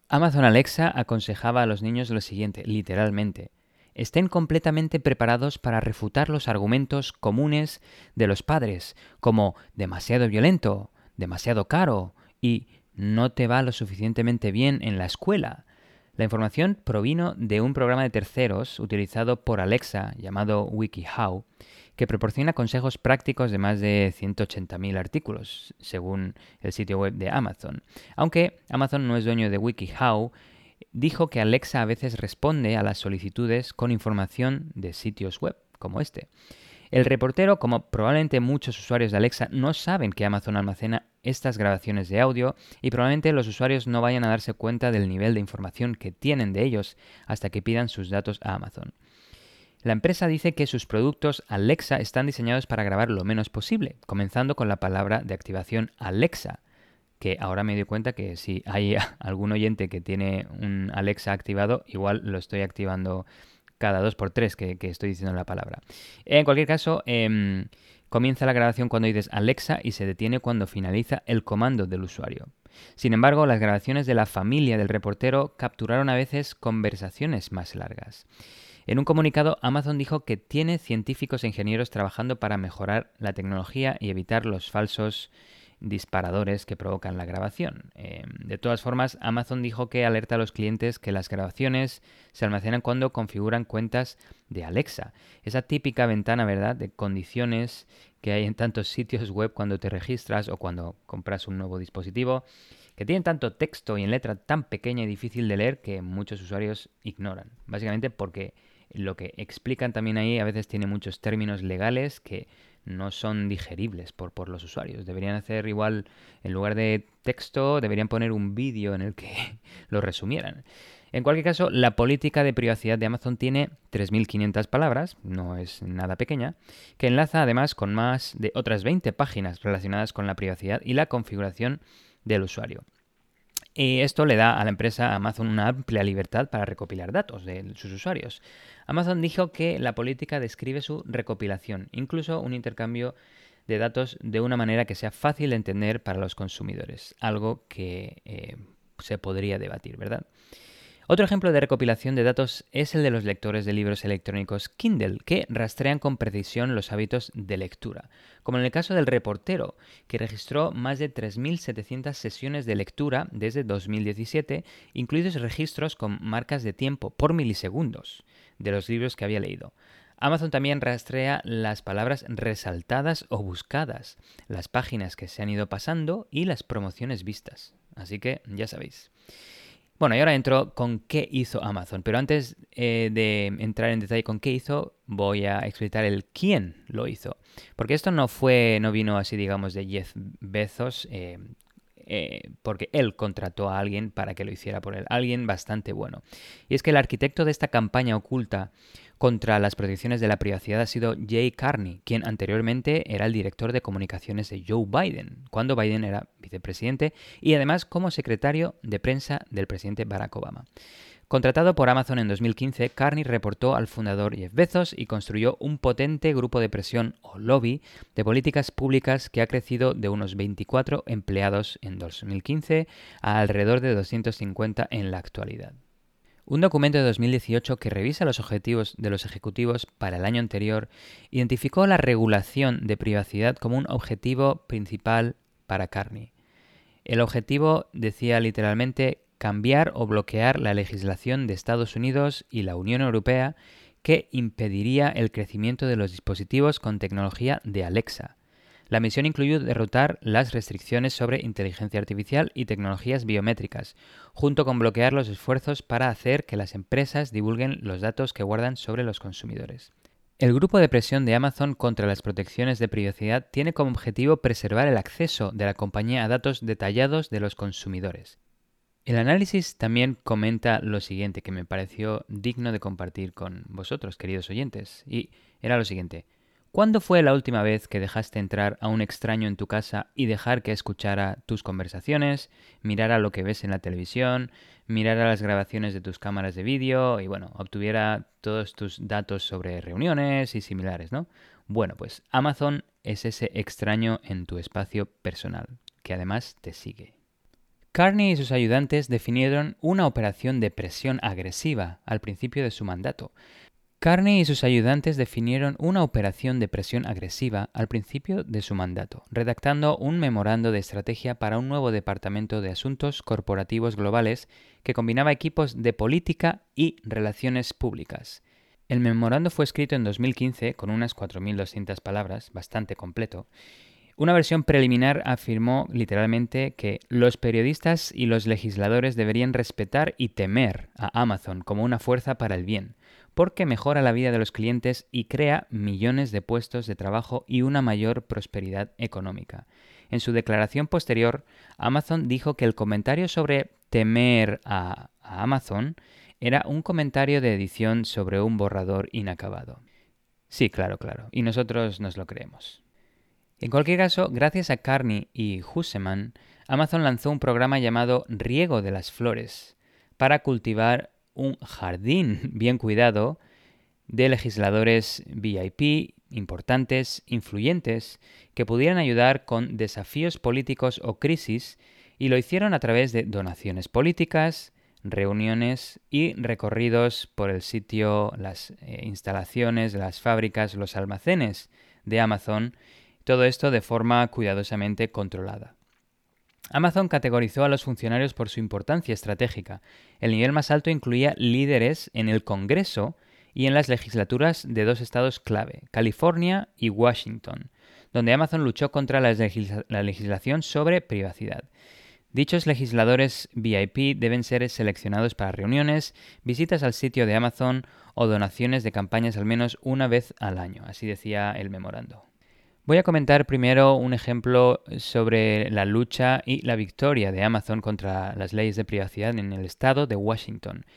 Amazon Alexa aconsejaba a los niños lo siguiente, literalmente. Estén completamente preparados para refutar los argumentos comunes de los padres, como demasiado violento, demasiado caro y no te va lo suficientemente bien en la escuela. La información provino de un programa de terceros utilizado por Alexa llamado WikiHow, que proporciona consejos prácticos de más de 180.000 artículos, según el sitio web de Amazon. Aunque Amazon no es dueño de WikiHow, dijo que Alexa a veces responde a las solicitudes con información de sitios web como este. El reportero, como probablemente muchos usuarios de Alexa, no saben que Amazon almacena estas grabaciones de audio y probablemente los usuarios no vayan a darse cuenta del nivel de información que tienen de ellos hasta que pidan sus datos a Amazon. La empresa dice que sus productos Alexa están diseñados para grabar lo menos posible, comenzando con la palabra de activación Alexa, que ahora me doy cuenta que si hay algún oyente que tiene un Alexa activado, igual lo estoy activando cada dos por tres que, estoy diciendo la palabra. En cualquier caso, em, comienza la grabación cuando dices Alexa y se detiene cuando finaliza el comando del usuario. Sin embargo, las grabaciones de la familia del reportero capturaron a veces conversaciones más largas. En un comunicado, Amazon dijo que tiene científicos e ingenieros trabajando para mejorar la tecnología y evitar los falsos disparadores que provocan la grabación. Eh, de todas formas, Amazon dijo que alerta a los clientes que las grabaciones se almacenan cuando configuran cuentas de Alexa. Esa típica ventana, ¿verdad?, de condiciones que hay en tantos sitios web cuando te registras o cuando compras un nuevo dispositivo, que tienen tanto texto y en letra tan pequeña y difícil de leer que muchos usuarios ignoran. Básicamente porque lo que explican también ahí a veces tiene muchos términos legales que no son digeribles por, por los usuarios. Deberían hacer igual, en lugar de texto, deberían poner un vídeo en el que lo resumieran. En cualquier caso, la política de privacidad de Amazon tiene 3.500 palabras, no es nada pequeña, que enlaza además con más de otras 20 páginas relacionadas con la privacidad y la configuración del usuario. Y esto le da a la empresa Amazon una amplia libertad para recopilar datos de sus usuarios. Amazon dijo que la política describe su recopilación, incluso un intercambio de datos de una manera que sea fácil de entender para los consumidores, algo que eh, se podría debatir, ¿verdad? Otro ejemplo de recopilación de datos es el de los lectores de libros electrónicos Kindle, que rastrean con precisión los hábitos de lectura, como en el caso del reportero, que registró más de 3.700 sesiones de lectura desde 2017, incluidos registros con marcas de tiempo por milisegundos de los libros que había leído. Amazon también rastrea las palabras resaltadas o buscadas, las páginas que se han ido pasando y las promociones vistas. Así que ya sabéis. Bueno, y ahora entro con qué hizo Amazon, pero antes eh, de entrar en detalle con qué hizo, voy a explicar el quién lo hizo. Porque esto no fue, no vino así, digamos, de Jeff Bezos, eh, eh, porque él contrató a alguien para que lo hiciera por él, alguien bastante bueno. Y es que el arquitecto de esta campaña oculta contra las protecciones de la privacidad ha sido Jay Carney, quien anteriormente era el director de comunicaciones de Joe Biden, cuando Biden era vicepresidente y además como secretario de prensa del presidente Barack Obama. Contratado por Amazon en 2015, Carney reportó al fundador Jeff Bezos y construyó un potente grupo de presión o lobby de políticas públicas que ha crecido de unos 24 empleados en 2015 a alrededor de 250 en la actualidad. Un documento de 2018 que revisa los objetivos de los ejecutivos para el año anterior identificó la regulación de privacidad como un objetivo principal para Carney. El objetivo decía literalmente cambiar o bloquear la legislación de Estados Unidos y la Unión Europea que impediría el crecimiento de los dispositivos con tecnología de Alexa, la misión incluyó derrotar las restricciones sobre inteligencia artificial y tecnologías biométricas, junto con bloquear los esfuerzos para hacer que las empresas divulguen los datos que guardan sobre los consumidores. El grupo de presión de Amazon contra las protecciones de privacidad tiene como objetivo preservar el acceso de la compañía a datos detallados de los consumidores. El análisis también comenta lo siguiente que me pareció digno de compartir con vosotros, queridos oyentes, y era lo siguiente. ¿Cuándo fue la última vez que dejaste entrar a un extraño en tu casa y dejar que escuchara tus conversaciones, mirara lo que ves en la televisión, mirara las grabaciones de tus cámaras de vídeo y bueno, obtuviera todos tus datos sobre reuniones y similares, ¿no? Bueno, pues Amazon es ese extraño en tu espacio personal, que además te sigue. Carney y sus ayudantes definieron una operación de presión agresiva al principio de su mandato, Carney y sus ayudantes definieron una operación de presión agresiva al principio de su mandato, redactando un memorando de estrategia para un nuevo departamento de asuntos corporativos globales que combinaba equipos de política y relaciones públicas. El memorando fue escrito en 2015 con unas 4.200 palabras, bastante completo. Una versión preliminar afirmó literalmente que los periodistas y los legisladores deberían respetar y temer a Amazon como una fuerza para el bien, porque mejora la vida de los clientes y crea millones de puestos de trabajo y una mayor prosperidad económica. En su declaración posterior, Amazon dijo que el comentario sobre temer a, Amazon era un comentario de edición sobre un borrador inacabado. Sí, claro, claro, y nosotros nos lo creemos. En cualquier caso, gracias a Carney y Husseman, Amazon lanzó un programa llamado Riego de las Flores para cultivar un jardín bien cuidado de legisladores VIP importantes, influyentes, que pudieran ayudar con desafíos políticos o crisis, y lo hicieron a través de donaciones políticas, reuniones y recorridos por el sitio, las eh, instalaciones, las fábricas, los almacenes de Amazon, todo esto de forma cuidadosamente controlada. Amazon categorizó a los funcionarios por su importancia estratégica. El nivel más alto incluía líderes en el Congreso y en las legislaturas de dos estados clave, California y Washington, donde Amazon luchó contra la, legislación sobre privacidad. Dichos legisladores VIP deben ser seleccionados para reuniones, visitas al sitio de Amazon o donaciones de campañas al menos una vez al año, así decía el memorando. Voy a comentar primero un ejemplo sobre la lucha y la victoria de Amazon contra las leyes de privacidad en el estado de Washington.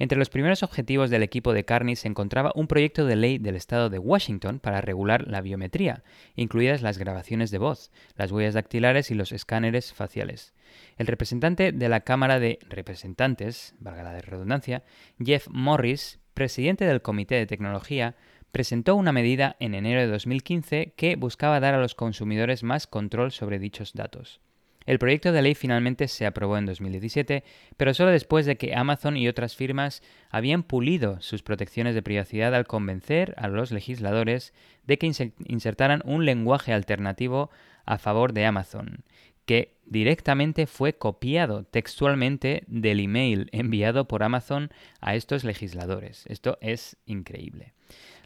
Entre los primeros objetivos del equipo de Carney se encontraba un proyecto de ley del estado de Washington para regular la biometría, incluidas las grabaciones de voz, las huellas dactilares y los escáneres faciales. El representante de la Cámara de Representantes, valga la redundancia, Jeff Morris, presidente del Comité de Tecnología, presentó una medida en enero de 2015 que buscaba dar a los consumidores más control sobre dichos datos. El proyecto de ley finalmente se aprobó en 2017, pero solo después de que Amazon y otras firmas habían pulido sus protecciones de privacidad al convencer a los legisladores de que insertaran un lenguaje alternativo a favor de Amazon, que directamente fue copiado textualmente del email enviado por Amazon a estos legisladores. Esto es increíble.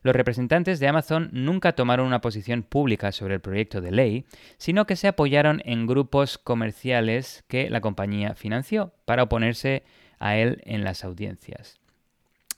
Los representantes de Amazon nunca tomaron una posición pública sobre el proyecto de ley, sino que se apoyaron en grupos comerciales que la compañía financió para oponerse a él en las audiencias.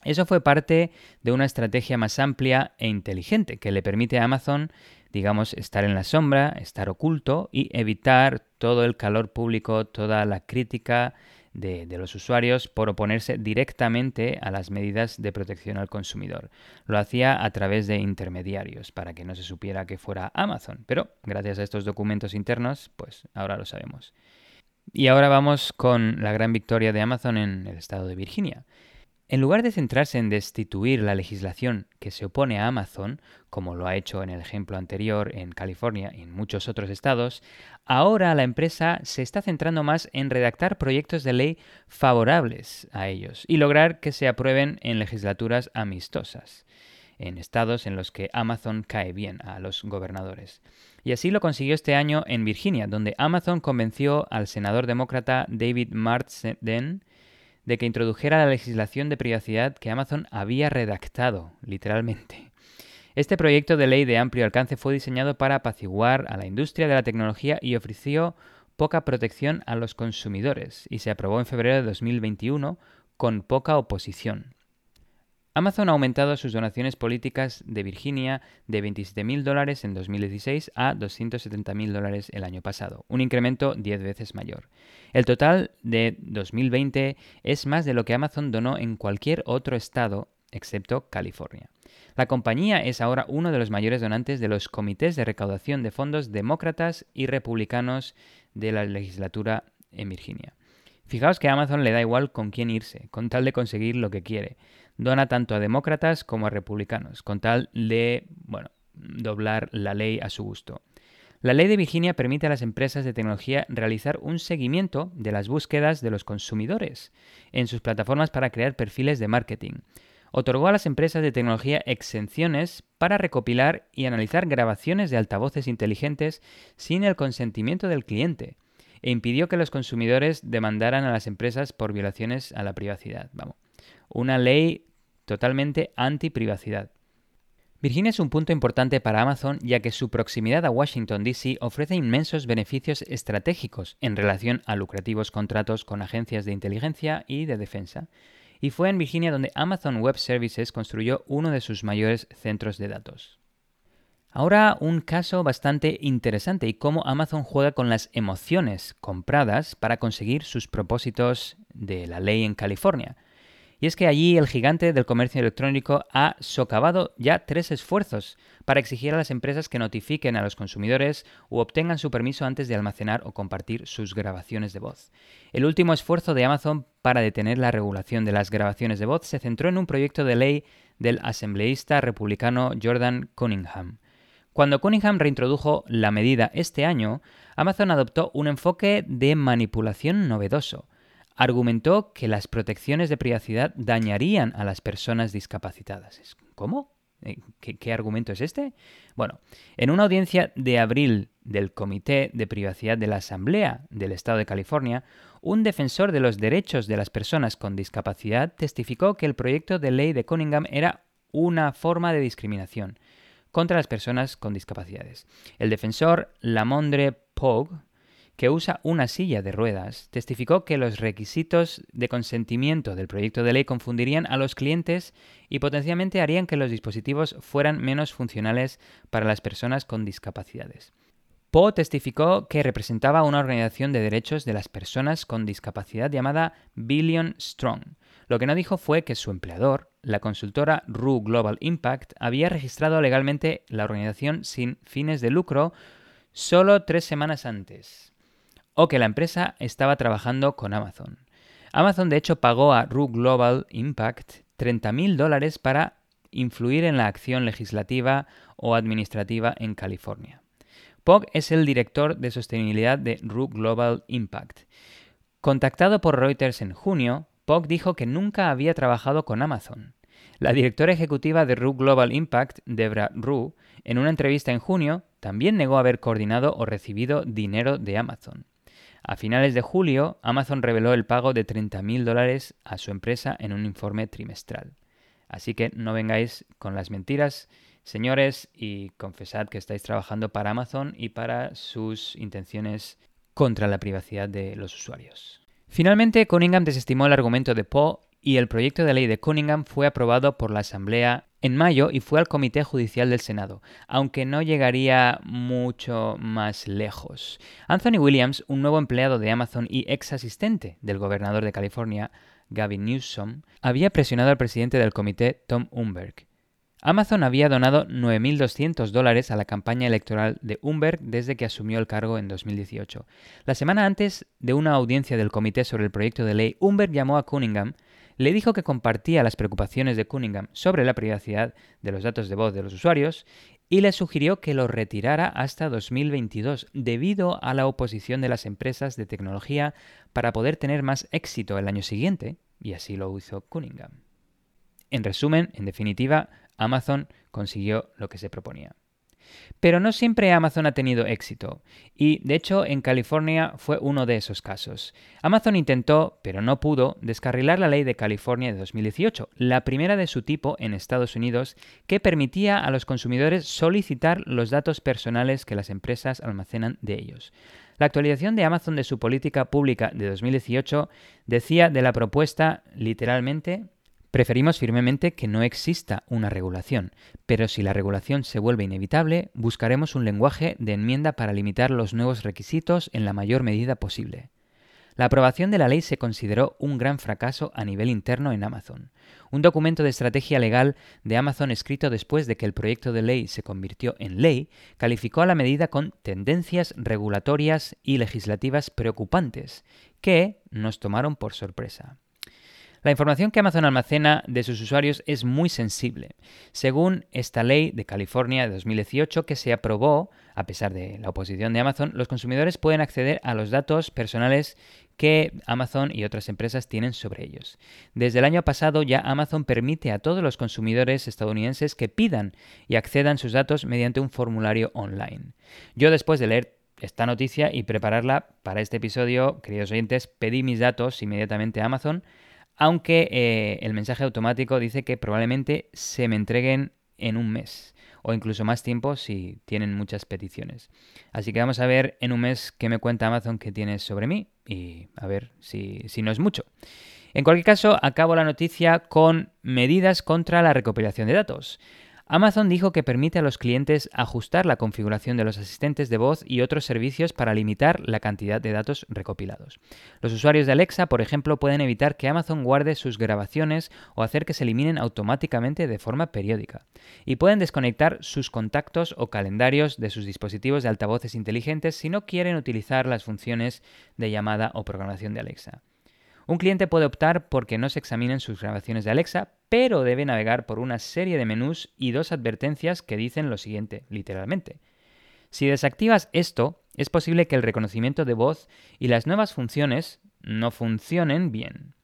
Eso fue parte de una estrategia más amplia e inteligente que le permite a Amazon, digamos, estar en la sombra, estar oculto y evitar todo el calor público, toda la crítica de, los usuarios por oponerse directamente a las medidas de protección al consumidor. Lo hacía a través de intermediarios para que no se supiera que fuera Amazon, pero gracias a estos documentos internos, pues ahora lo sabemos. Y ahora vamos con la gran victoria de Amazon en el estado de Virginia. En lugar de centrarse en destituir la legislación que se opone a Amazon, como lo ha hecho en el ejemplo anterior en California y en muchos otros estados, ahora la empresa se está centrando más en redactar proyectos de ley favorables a ellos y lograr que se aprueben en legislaturas amistosas, en estados en los que Amazon cae bien a los gobernadores. Y así lo consiguió este año en Virginia, donde Amazon convenció al senador demócrata David Marsden de que introdujera la legislación de privacidad que Amazon había redactado, literalmente. Este proyecto de ley de amplio alcance fue diseñado para apaciguar a la industria de la tecnología y ofreció poca protección a los consumidores y se aprobó en febrero de 2021 con poca oposición. Amazon ha aumentado sus donaciones políticas de Virginia de 27.000 dólares en 2016 a 270.000 dólares el año pasado, un incremento 10 veces mayor. El total de 2020 es más de lo que Amazon donó en cualquier otro estado excepto California. La compañía es ahora uno de los mayores donantes de los comités de recaudación de fondos demócratas y republicanos de la legislatura en Virginia. Fijaos que a Amazon le da igual con quién irse, con tal de conseguir lo que quiere dona tanto a demócratas como a republicanos, con tal de, bueno, doblar la ley a su gusto. La ley de Virginia permite a las empresas de tecnología realizar un seguimiento de las búsquedas de los consumidores en sus plataformas para crear perfiles de marketing. Otorgó a las empresas de tecnología exenciones para recopilar y analizar grabaciones de altavoces inteligentes sin el consentimiento del cliente e impidió que los consumidores demandaran a las empresas por violaciones a la privacidad. Vamos, una ley totalmente anti-privacidad. Virginia es un punto importante para Amazon ya que su proximidad a Washington, D.C. ofrece inmensos beneficios estratégicos en relación a lucrativos contratos con agencias de inteligencia y de defensa. Y fue en Virginia donde Amazon Web Services construyó uno de sus mayores centros de datos. Ahora un caso bastante interesante y cómo Amazon juega con las emociones compradas para conseguir sus propósitos de la ley en California. Y es que allí el gigante del comercio electrónico ha socavado ya tres esfuerzos para exigir a las empresas que notifiquen a los consumidores o obtengan su permiso antes de almacenar o compartir sus grabaciones de voz. El último esfuerzo de Amazon para detener la regulación de las grabaciones de voz se centró en un proyecto de ley del asambleísta republicano Jordan Cunningham. Cuando Cunningham reintrodujo la medida este año, Amazon adoptó un enfoque de manipulación novedoso argumentó que las protecciones de privacidad dañarían a las personas discapacitadas. ¿Cómo? Eh, ¿Qué, argumento es este? Bueno, en una audiencia de abril del Comité de Privacidad de la Asamblea del Estado de California, un defensor de los derechos de las personas con discapacidad testificó que el proyecto de ley de Cunningham era una forma de discriminación contra las personas con discapacidades. El defensor Lamondre Pogue que usa una silla de ruedas, testificó que los requisitos de consentimiento del proyecto de ley confundirían a los clientes y potencialmente harían que los dispositivos fueran menos funcionales para las personas con discapacidades. Poe testificó que representaba una organización de derechos de las personas con discapacidad llamada Billion Strong. Lo que no dijo fue que su empleador, la consultora RU Global Impact, había registrado legalmente la organización sin fines de lucro solo tres semanas antes o que la empresa estaba trabajando con Amazon. Amazon de hecho pagó a RU Global Impact 30.000 dólares para influir en la acción legislativa o administrativa en California. Pog es el director de sostenibilidad de RU Global Impact. Contactado por Reuters en junio, Pog dijo que nunca había trabajado con Amazon. La directora ejecutiva de RU Global Impact, Debra Ru, en una entrevista en junio, también negó haber coordinado o recibido dinero de Amazon. A finales de julio, Amazon reveló el pago de 30.000 dólares a su empresa en un informe trimestral. Así que no vengáis con las mentiras, señores, y confesad que estáis trabajando para Amazon y para sus intenciones contra la privacidad de los usuarios. Finalmente, Cunningham desestimó el argumento de Poe y el proyecto de ley de Cunningham fue aprobado por la Asamblea en mayo y fue al Comité Judicial del Senado, aunque no llegaría mucho más lejos. Anthony Williams, un nuevo empleado de Amazon y ex asistente del gobernador de California, Gavin Newsom, había presionado al presidente del comité, Tom Umberg. Amazon había donado 9.200 dólares a la campaña electoral de Umberg desde que asumió el cargo en 2018. La semana antes de una audiencia del comité sobre el proyecto de ley, Umberg llamó a Cunningham, le dijo que compartía las preocupaciones de Cunningham sobre la privacidad de los datos de voz de los usuarios y le sugirió que lo retirara hasta 2022 debido a la oposición de las empresas de tecnología para poder tener más éxito el año siguiente, y así lo hizo Cunningham. En resumen, en definitiva, Amazon consiguió lo que se proponía. Pero no siempre Amazon ha tenido éxito, y de hecho en California fue uno de esos casos. Amazon intentó, pero no pudo, descarrilar la ley de California de 2018, la primera de su tipo en Estados Unidos, que permitía a los consumidores solicitar los datos personales que las empresas almacenan de ellos. La actualización de Amazon de su política pública de 2018 decía de la propuesta literalmente Preferimos firmemente que no exista una regulación, pero si la regulación se vuelve inevitable, buscaremos un lenguaje de enmienda para limitar los nuevos requisitos en la mayor medida posible. La aprobación de la ley se consideró un gran fracaso a nivel interno en Amazon. Un documento de estrategia legal de Amazon escrito después de que el proyecto de ley se convirtió en ley calificó a la medida con tendencias regulatorias y legislativas preocupantes que nos tomaron por sorpresa. La información que Amazon almacena de sus usuarios es muy sensible. Según esta ley de California de 2018 que se aprobó, a pesar de la oposición de Amazon, los consumidores pueden acceder a los datos personales que Amazon y otras empresas tienen sobre ellos. Desde el año pasado ya Amazon permite a todos los consumidores estadounidenses que pidan y accedan sus datos mediante un formulario online. Yo después de leer esta noticia y prepararla para este episodio, queridos oyentes, pedí mis datos inmediatamente a Amazon aunque eh, el mensaje automático dice que probablemente se me entreguen en un mes o incluso más tiempo si tienen muchas peticiones. Así que vamos a ver en un mes qué me cuenta Amazon que tienes sobre mí y a ver si, si no es mucho. En cualquier caso, acabo la noticia con medidas contra la recopilación de datos. Amazon dijo que permite a los clientes ajustar la configuración de los asistentes de voz y otros servicios para limitar la cantidad de datos recopilados. Los usuarios de Alexa, por ejemplo, pueden evitar que Amazon guarde sus grabaciones o hacer que se eliminen automáticamente de forma periódica. Y pueden desconectar sus contactos o calendarios de sus dispositivos de altavoces inteligentes si no quieren utilizar las funciones de llamada o programación de Alexa. Un cliente puede optar por que no se examinen sus grabaciones de Alexa, pero debe navegar por una serie de menús y dos advertencias que dicen lo siguiente, literalmente. Si desactivas esto, es posible que el reconocimiento de voz y las nuevas funciones no funcionen bien,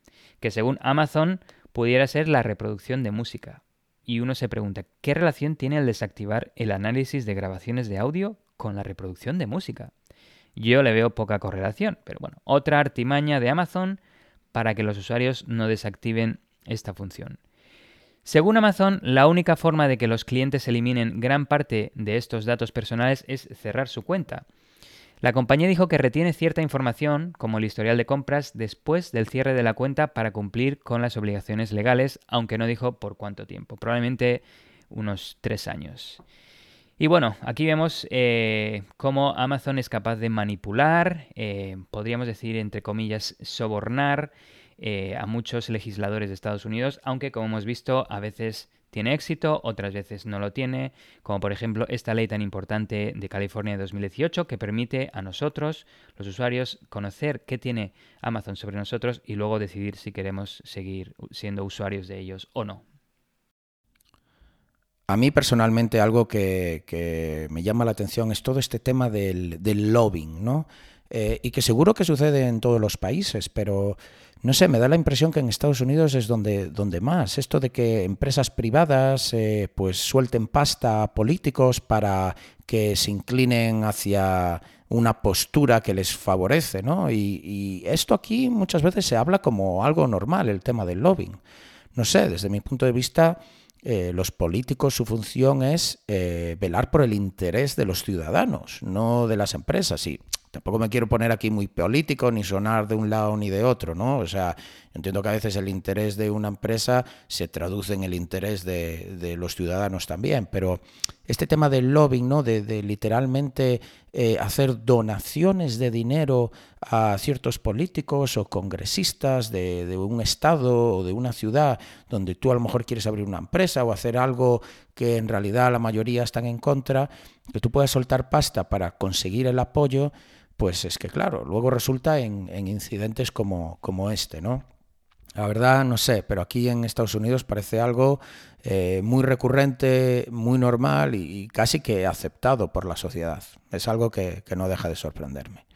que según Amazon pudiera ser la reproducción de música. Y uno se pregunta, ¿qué relación tiene el desactivar el análisis de grabaciones de audio con la reproducción de música? Yo le veo poca correlación, pero bueno, otra artimaña de Amazon para que los usuarios no desactiven esta función. Según Amazon, la única forma de que los clientes eliminen gran parte de estos datos personales es cerrar su cuenta. La compañía dijo que retiene cierta información, como el historial de compras, después del cierre de la cuenta para cumplir con las obligaciones legales, aunque no dijo por cuánto tiempo, probablemente unos tres años. Y bueno, aquí vemos eh, cómo Amazon es capaz de manipular, eh, podríamos decir, entre comillas, sobornar eh, a muchos legisladores de Estados Unidos, aunque como hemos visto, a veces tiene éxito, otras veces no lo tiene, como por ejemplo esta ley tan importante de California de 2018 que permite a nosotros, los usuarios, conocer qué tiene Amazon sobre nosotros y luego decidir si queremos seguir siendo usuarios de ellos o no.
A mí personalmente algo que, me llama la atención es todo este tema del, lobbying, ¿no? Eh, y que seguro que sucede en todos los países, pero no sé, me da la impresión que en Estados Unidos es donde, donde más. Esto de que empresas privadas eh, pues suelten pasta a políticos para que se inclinen hacia una postura que les favorece, ¿no? Y, y esto aquí muchas veces se habla como algo normal, el tema del lobbying. no sé, desde mi punto de vista, eh, los políticos su función es eh, velar por el interés de los ciudadanos, no de las empresas. Y tampoco me quiero poner aquí muy político ni sonar de un lado ni de otro, ¿no? O sea, entiendo que a veces el interés de una empresa se traduce en el interés de, los ciudadanos también, pero este tema del lobbying, ¿no? De, literalmente eh, hacer donaciones de dinero a ciertos políticos o congresistas de, un estado o de una ciudad donde tú a lo mejor quieres abrir una empresa o hacer algo que en realidad la mayoría están en contra, que tú puedas soltar pasta para conseguir el apoyo, pues es que claro, luego resulta en, incidentes como, como, este, ¿no? La verdad, no sé, pero aquí en Estados Unidos parece algo eh, muy recurrente, muy normal y, casi que aceptado por la sociedad. Es algo que, no deja de sorprenderme.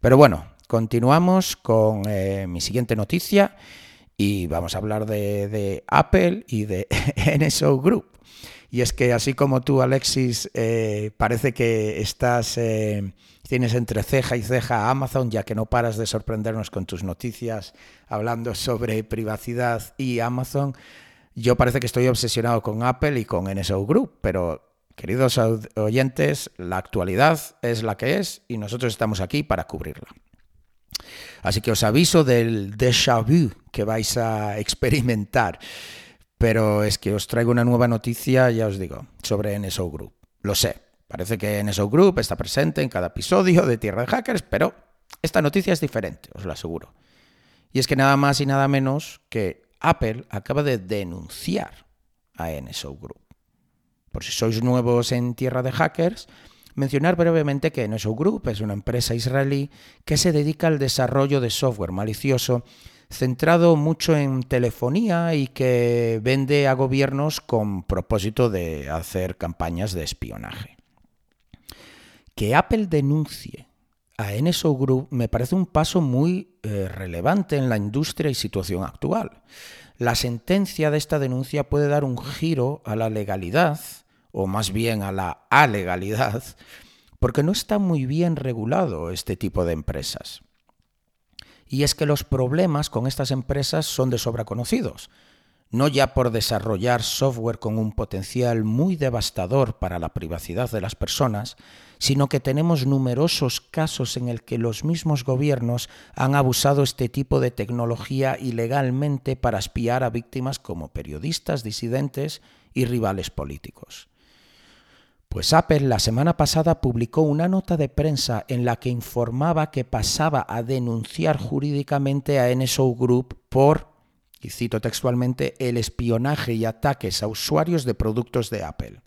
Pero bueno, continuamos con eh, mi siguiente noticia y vamos a hablar de, Apple y de NSO Group. Y es que así como tú, Alexis, eh, parece que estás tienes entre ceja y ceja a Amazon, ya que no paras de sorprendernos con tus noticias hablando sobre privacidad y Amazon. Yo parece que estoy obsesionado con Apple y con NSO Group, pero queridos oyentes, la actualidad es la que es y nosotros estamos aquí para cubrirla. Así que os aviso del déjà vu que vais a experimentar. Pero es que os traigo una nueva noticia, ya os digo, sobre NSO Group. Lo sé, Parece que NSO Group está presente en cada episodio de Tierra de Hackers, pero esta noticia es diferente, os lo aseguro. Y es que nada más y nada menos que Apple acaba de denunciar a NSO Group. Por si sois nuevos en Tierra de Hackers, mencionar brevemente que NSO Group es una empresa israelí que se dedica al desarrollo de software malicioso centrado mucho en telefonía y que vende a gobiernos con propósito de hacer campañas de espionaje. Que Apple denuncie a NSO Group me parece un paso muy eh, relevante en la industria y situación actual. La sentencia de esta denuncia puede dar un giro a la legalidad, o más bien a la alegalidad, porque no está muy bien regulado este tipo de empresas. Y es que los problemas con estas empresas son de sobra conocidos no ya por desarrollar software con un potencial muy devastador para la privacidad de las personas, sino que tenemos numerosos casos en el que los mismos gobiernos han abusado este tipo de tecnología ilegalmente para espiar a víctimas como periodistas, disidentes y rivales políticos. Pues Apple la semana pasada publicó una nota de prensa en la que informaba que pasaba a denunciar jurídicamente a NSO Group por y cito textualmente, el espionaje y ataques a usuarios de productos de Apple.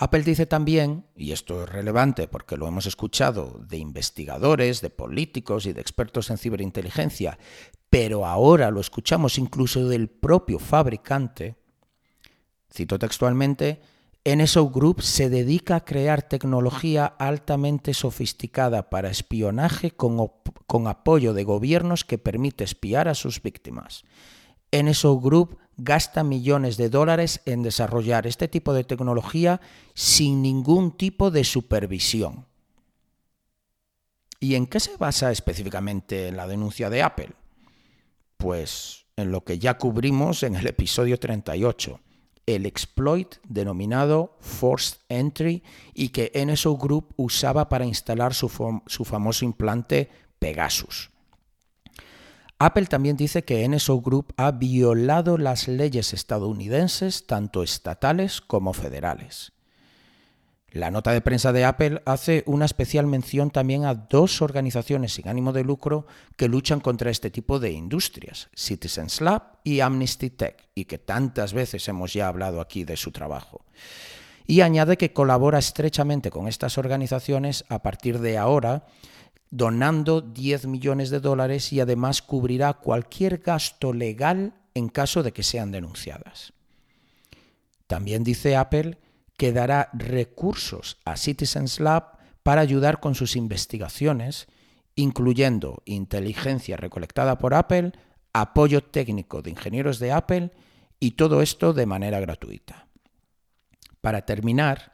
Apple dice también, y esto es relevante porque lo hemos escuchado de investigadores, de políticos y de expertos en ciberinteligencia, pero ahora lo escuchamos incluso del propio fabricante, cito textualmente, NSO Group se dedica a crear tecnología altamente sofisticada para espionaje con, apoyo de gobiernos que permite espiar a sus víctimas. NSO Group gasta millones de dólares en desarrollar este tipo de tecnología sin ningún tipo de supervisión. ¿Y en qué se basa específicamente la denuncia de Apple? Pues en lo que ya cubrimos en el episodio 38 el exploit denominado Forced Entry y que NSO Group usaba para instalar su, su, famoso implante Pegasus. Apple también dice que NSO Group ha violado las leyes estadounidenses, tanto estatales como federales. La nota de prensa de Apple hace una especial mención también a dos organizaciones sin ánimo de lucro que luchan contra este tipo de industrias, Citizens Lab y Amnesty Tech, y que tantas veces hemos ya hablado aquí de su trabajo. Y añade que colabora estrechamente con estas organizaciones a partir de ahora, donando 10 millones de dólares y además cubrirá cualquier gasto legal en caso de que sean denunciadas. También dice Apple que dará recursos a Citizens Lab para ayudar con sus investigaciones, incluyendo inteligencia recolectada por Apple, apoyo técnico de ingenieros de Apple y todo esto de manera gratuita. Para terminar,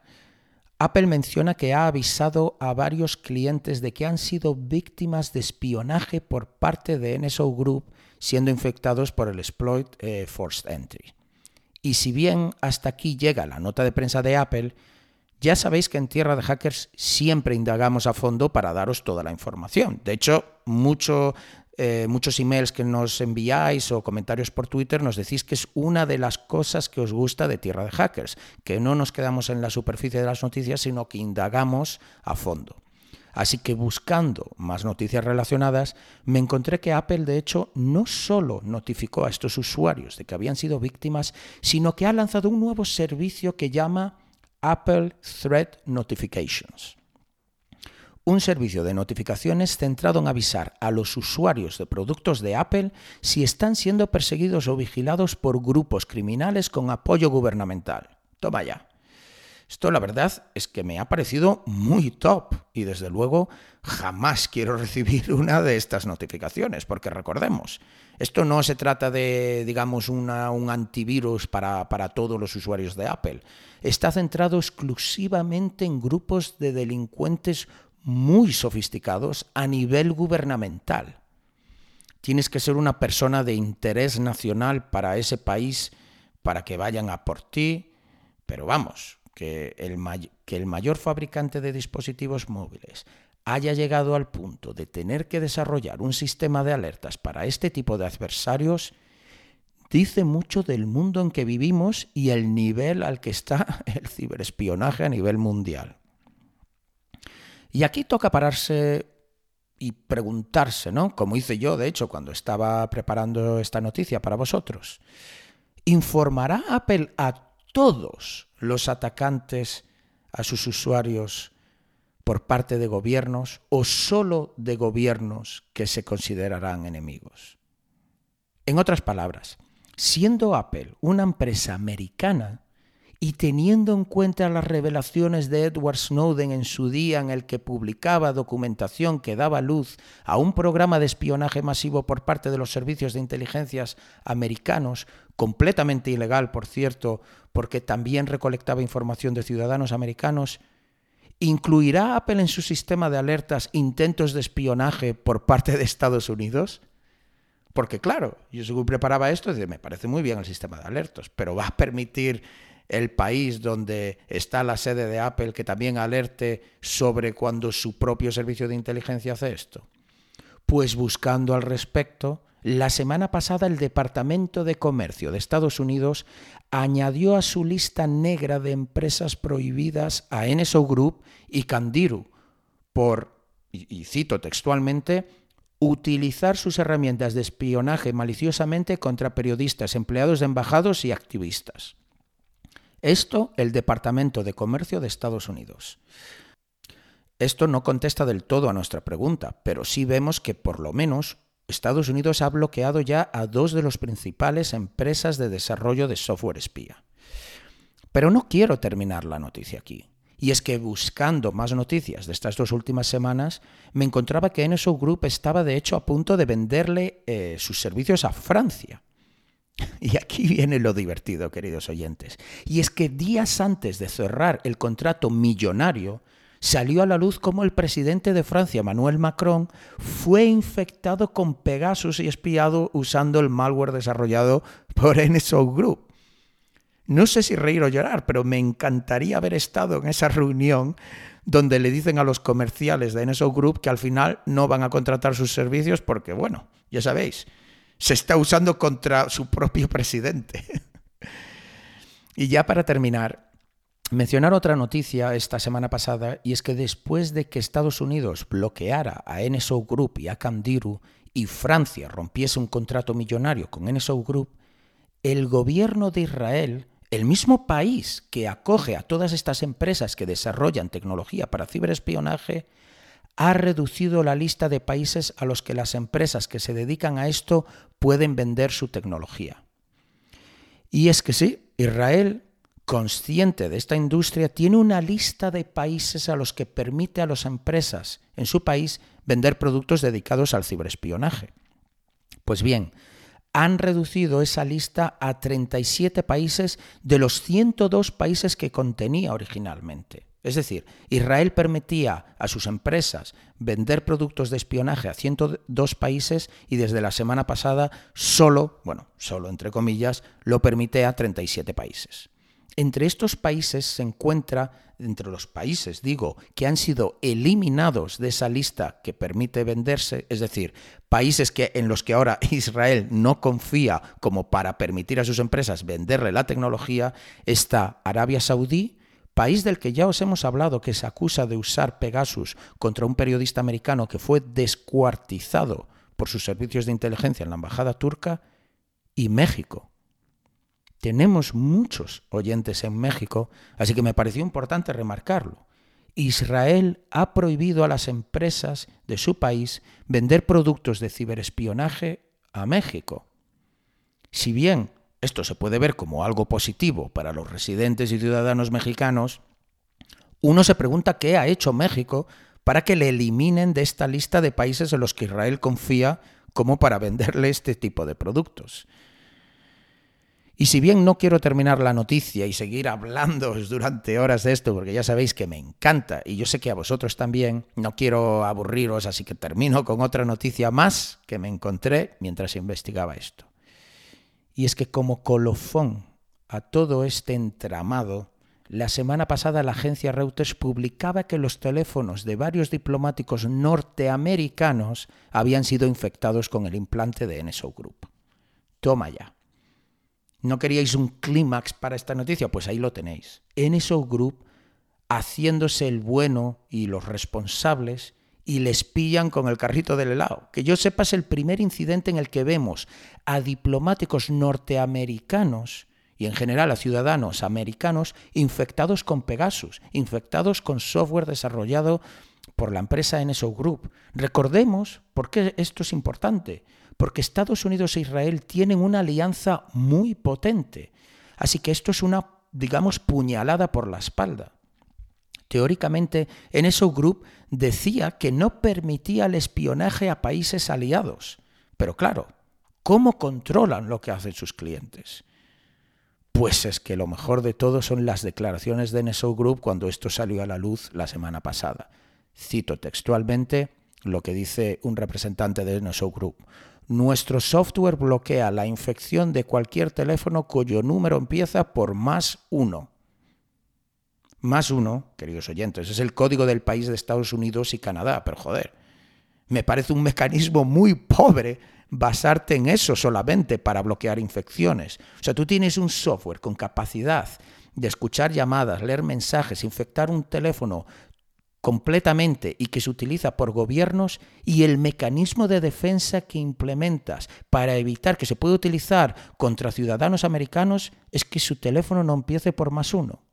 Apple menciona que ha avisado a varios clientes de que han sido víctimas de espionaje por parte de NSO Group siendo infectados por el exploit eh, Forced Entry. Y si bien hasta aquí llega la nota de prensa de Apple, ya sabéis que en Tierra de Hackers siempre indagamos a fondo para daros toda la información. De hecho, mucho, eh, muchos emails que nos enviáis o comentarios por Twitter nos decís que es una de las cosas que os gusta de Tierra de Hackers, que no nos quedamos en la superficie de las noticias, sino que indagamos a fondo. Así que buscando más noticias relacionadas, me encontré que Apple de hecho no solo notificó a estos usuarios de que habían sido víctimas, sino que ha lanzado un nuevo servicio que llama Apple Threat Notifications. Un servicio de notificaciones centrado en avisar a los usuarios de productos de Apple si están siendo perseguidos o vigilados por grupos criminales con apoyo gubernamental. Toma ya. Esto la verdad es que me ha parecido muy top y desde luego jamás quiero recibir una de estas notificaciones, porque recordemos, esto no se trata de, digamos, un antivirus para, para todos los usuarios de Apple. Está centrado exclusivamente en grupos de delincuentes muy sofisticados a nivel gubernamental. Tienes que ser una persona de interés nacional para ese país para que vayan a por ti, pero vamos, que el, que el mayor fabricante de dispositivos móviles haya llegado al punto de tener que desarrollar un sistema de alertas para este tipo de adversarios, dice mucho del mundo en que vivimos y el nivel al que está el ciberespionaje a nivel mundial. Y aquí toca pararse y preguntarse, ¿no? Como hice yo, de hecho, cuando estaba preparando esta noticia para vosotros. ¿Informará Apple a todos los atacantes a sus usuarios por parte de gobiernos o solo de gobiernos que se considerarán enemigos. En otras palabras, siendo Apple una empresa americana, y teniendo en cuenta las revelaciones de Edward Snowden en su día en el que publicaba documentación que daba luz a un programa de espionaje masivo por parte de los servicios de inteligencias americanos, completamente ilegal, por cierto, porque también recolectaba información de ciudadanos americanos, ¿incluirá Apple en su sistema de alertas intentos de espionaje por parte de Estados Unidos? Porque claro, yo según preparaba esto, me parece muy bien el sistema de alertas, pero va a permitir el país donde está la sede de Apple que también alerte sobre cuando su propio servicio de inteligencia hace esto? Pues buscando al respecto, la semana pasada el Departamento de Comercio de Estados Unidos añadió a su lista negra de empresas prohibidas a NSO Group y Candiru por, y cito textualmente, utilizar sus herramientas de espionaje maliciosamente contra periodistas, empleados de embajados y activistas. Esto el Departamento de Comercio de Estados Unidos. Esto no contesta del todo a nuestra pregunta, pero sí vemos que por lo menos Estados Unidos ha bloqueado ya a dos de las principales empresas de desarrollo de software espía. Pero no quiero terminar la noticia aquí. Y es que buscando más noticias de estas dos últimas semanas, me encontraba que NSO Group estaba de hecho a punto de venderle eh, sus servicios a Francia. Y aquí viene lo divertido, queridos oyentes. Y es que días antes de cerrar el contrato millonario, salió a la luz cómo el presidente de Francia, Emmanuel Macron, fue infectado con Pegasus y espiado usando el malware desarrollado por NSO Group. No sé si reír o llorar, pero me encantaría haber estado en esa reunión donde le dicen a los comerciales de NSO Group que al final no van a contratar sus servicios porque, bueno, ya sabéis, se está usando contra su propio presidente. y ya para terminar, mencionar otra noticia esta semana pasada, y es que después de que Estados Unidos bloqueara a NSO Group y a Candiru y Francia rompiese un contrato millonario con NSO Group, el gobierno de Israel, el mismo país que acoge a todas estas empresas que desarrollan tecnología para ciberespionaje, ha reducido la lista de países a los que las empresas que se dedican a esto pueden vender su tecnología. Y es que sí, Israel, consciente de esta industria, tiene una lista de países a los que permite a las empresas en su país vender productos dedicados al ciberespionaje. Pues bien, han reducido esa lista a 37 países de los 102 países que contenía originalmente. Es decir, Israel permitía a sus empresas vender productos de espionaje a 102 países y desde la semana pasada solo, bueno, solo entre comillas, lo permite a 37 países. Entre estos países se encuentra, entre los países, digo, que han sido eliminados de esa lista que permite venderse, es decir, países que, en los que ahora Israel no confía como para permitir a sus empresas venderle la tecnología, está Arabia Saudí, país del que ya os hemos hablado que se acusa de usar Pegasus contra un periodista americano que fue descuartizado por sus servicios de inteligencia en la embajada turca, y México. Tenemos muchos oyentes en México, así que me pareció importante remarcarlo. Israel ha prohibido a las empresas de su país vender productos de ciberespionaje a México. Si bien esto se puede ver como algo positivo para los residentes y ciudadanos mexicanos, uno se pregunta qué ha hecho México para que le eliminen de esta lista de países en los que Israel confía como para venderle este tipo de productos. Y si bien no quiero terminar la noticia y seguir hablando durante horas de esto, porque ya sabéis que me encanta y yo sé que a vosotros también, no quiero aburriros, así que termino con otra noticia más que me encontré mientras investigaba esto. Y es que como colofón a todo este entramado, la semana pasada la agencia Reuters publicaba que los teléfonos de varios diplomáticos norteamericanos habían sido infectados con el implante de NSO Group. Toma ya. ¿No queríais un clímax para esta noticia? Pues ahí lo tenéis. NSO Group haciéndose el bueno y los responsables y les pillan con el carrito del helado. Que yo sepa es el primer incidente en el que vemos a diplomáticos norteamericanos y en general a ciudadanos americanos infectados con Pegasus, infectados con software desarrollado por la empresa NSO Group. Recordemos por qué esto es importante, porque Estados Unidos e Israel tienen una alianza muy potente. Así que esto es una, digamos, puñalada por la espalda. Teóricamente, NSO Group decía que no permitía el espionaje a países aliados. Pero claro, ¿cómo controlan lo que hacen sus clientes? Pues es que lo mejor de todo son las declaraciones de NSO Group cuando esto salió a la luz la semana pasada. Cito textualmente lo que dice un representante de NSO Group. Nuestro software bloquea la infección de cualquier teléfono cuyo número empieza por más uno más uno, queridos oyentes, es el código del país de Estados Unidos y Canadá, pero joder, me parece un mecanismo muy pobre basarte en eso solamente para bloquear infecciones. O sea, tú tienes un software con capacidad de escuchar llamadas, leer mensajes, infectar un teléfono completamente y que se utiliza por gobiernos y el mecanismo de defensa que implementas para evitar que se pueda utilizar contra ciudadanos americanos es que su teléfono no empiece por más uno.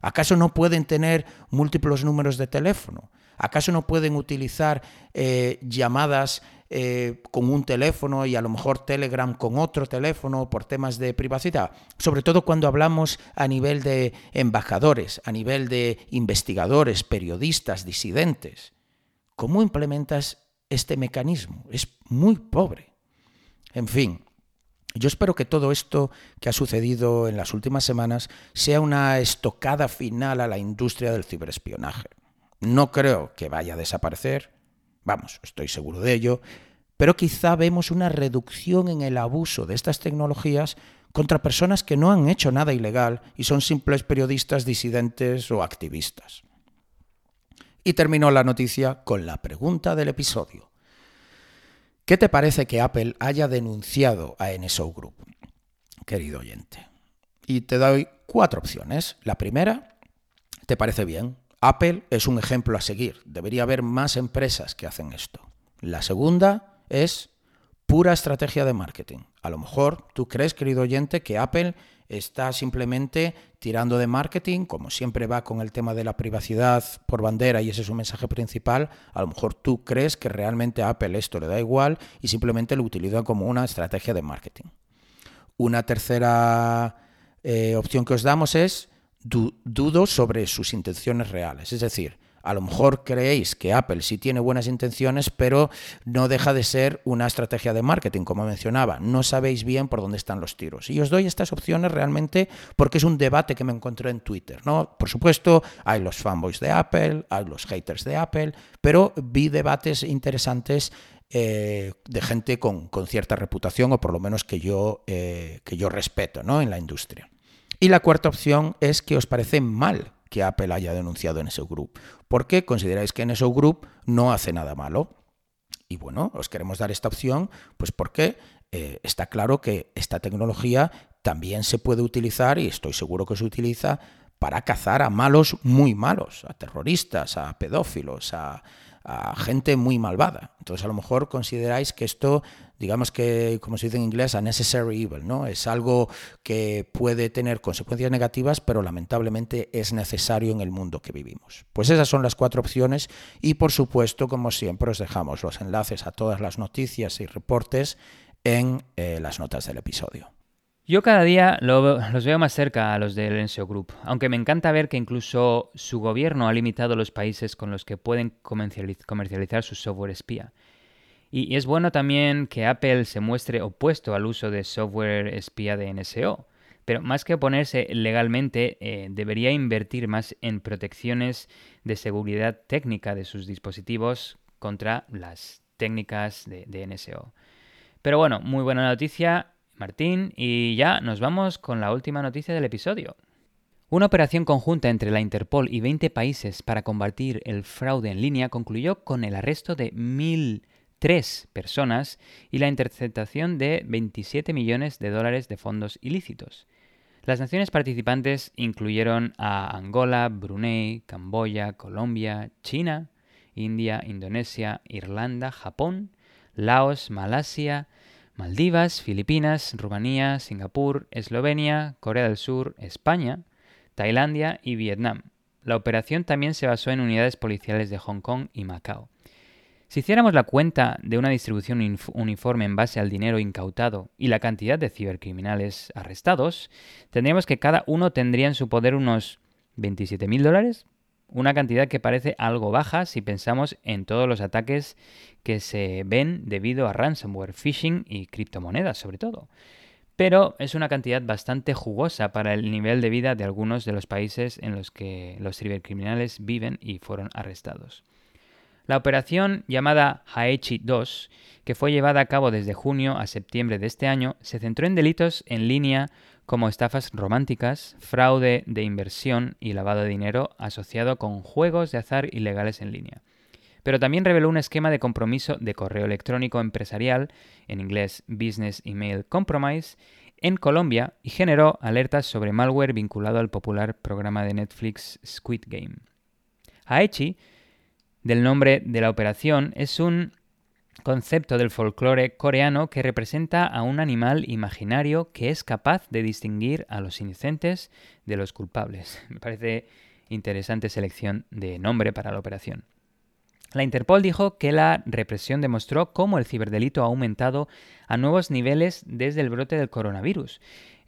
¿Acaso no pueden tener múltiples números de teléfono? ¿Acaso no pueden utilizar eh, llamadas eh, con un teléfono y a lo mejor Telegram con otro teléfono por temas de privacidad? Sobre todo cuando hablamos a nivel de embajadores, a nivel de investigadores, periodistas, disidentes. ¿Cómo implementas este mecanismo? Es muy pobre. En fin, yo espero que todo esto que ha sucedido en las últimas semanas sea una estocada final a la industria del ciberespionaje. No creo que vaya a desaparecer, vamos, estoy seguro de ello, pero quizá vemos una reducción en el abuso de estas tecnologías contra personas que no han hecho nada ilegal y son simples periodistas disidentes o activistas. Y terminó la noticia con la pregunta del episodio. ¿Qué te parece que Apple haya denunciado a NSO Group, querido oyente? Y te doy cuatro opciones. La primera, ¿te parece bien? Apple es un ejemplo a seguir. Debería haber más empresas que hacen esto. La segunda es pura estrategia de marketing. A lo mejor tú crees, querido oyente, que Apple está simplemente tirando de marketing, como siempre va con el tema de la privacidad por bandera y ese es su mensaje principal, a lo mejor tú crees que realmente a Apple esto le da igual y simplemente lo utiliza como una estrategia de marketing. Una tercera eh, opción que os damos es dudo sobre sus intenciones reales. Es decir, A lo mejor creéis que Apple sí tiene buenas intenciones, pero no deja de ser una estrategia de marketing, como mencionaba. No sabéis bien por dónde están los tiros. Y os doy estas opciones realmente porque es un debate que me encontré en Twitter. ¿no? Por supuesto, hay los fanboys de Apple, hay los haters de Apple, pero vi debates interesantes eh, de gente con, cierta reputación o por lo menos que yo, eh, que yo respeto ¿no? en la industria. Y la cuarta opción es que os parece mal que Apple haya denunciado en ese Group. ¿Por qué consideráis que NSO Group no hace nada malo? Y bueno, os queremos dar esta opción, pues porque eh, está claro que esta tecnología también se puede utilizar, y estoy seguro que se utiliza, para cazar a malos muy malos, a terroristas, a pedófilos, a, a gente muy malvada. Entonces, a lo mejor consideráis que esto, digamos que, como se dice en inglés, a necessary evil, ¿no? Es algo que puede tener consecuencias negativas, pero lamentablemente es necesario en el mundo que vivimos. Pues esas son las cuatro opciones y, por supuesto, como siempre, os dejamos los enlaces a todas las noticias y reportes en eh, las notas del episodio.
Yo cada día los veo más cerca a los del Enseo Group, aunque me encanta ver que incluso su gobierno ha limitado los países con los que pueden comercializar su software espía. Y es bueno también que Apple se muestre opuesto al uso de software espía de NSO, pero más que oponerse legalmente, eh, debería invertir más en protecciones de seguridad técnica de sus dispositivos contra las técnicas de, de NSO. Pero bueno, muy buena noticia Martín, y ya nos vamos con la última noticia del episodio. Una operación conjunta entre la Interpol y 20 países para combatir el fraude en línea concluyó con el arresto de 1.003 personas y la interceptación de 27 millones de dólares de fondos ilícitos. Las naciones participantes incluyeron a Angola, Brunei, Camboya, Colombia, China, India, Indonesia, Irlanda, Japón, Laos, Malasia, Maldivas, Filipinas, Rumanía, Singapur, Eslovenia, Corea del Sur, España, Tailandia y Vietnam. La operación también se basó en unidades policiales de Hong Kong y Macao. Si hiciéramos la cuenta de una distribución uniforme en base al dinero incautado y la cantidad de cibercriminales arrestados, tendríamos que cada uno tendría en su poder unos 27.000 dólares, una cantidad que parece algo baja si pensamos en todos los ataques que se ven debido a ransomware, phishing y criptomonedas sobre todo. Pero es una cantidad bastante jugosa para el nivel de vida de algunos de los países en los que los cibercriminales viven y fueron arrestados. La operación llamada Haechi 2, que fue llevada a cabo desde junio a septiembre de este año, se centró en delitos en línea como estafas románticas, fraude de inversión y lavado de dinero asociado con juegos de azar ilegales en línea. Pero también reveló un esquema de compromiso de correo electrónico empresarial, en inglés Business Email Compromise, en Colombia y generó alertas sobre malware vinculado al popular programa de Netflix Squid Game. Haechi, del nombre de la operación, es un concepto del folclore coreano que representa a un animal imaginario que es capaz de distinguir a los inocentes de los culpables. Me parece interesante selección de nombre para la operación. La Interpol dijo que la represión demostró cómo el ciberdelito ha aumentado a nuevos niveles desde el brote del coronavirus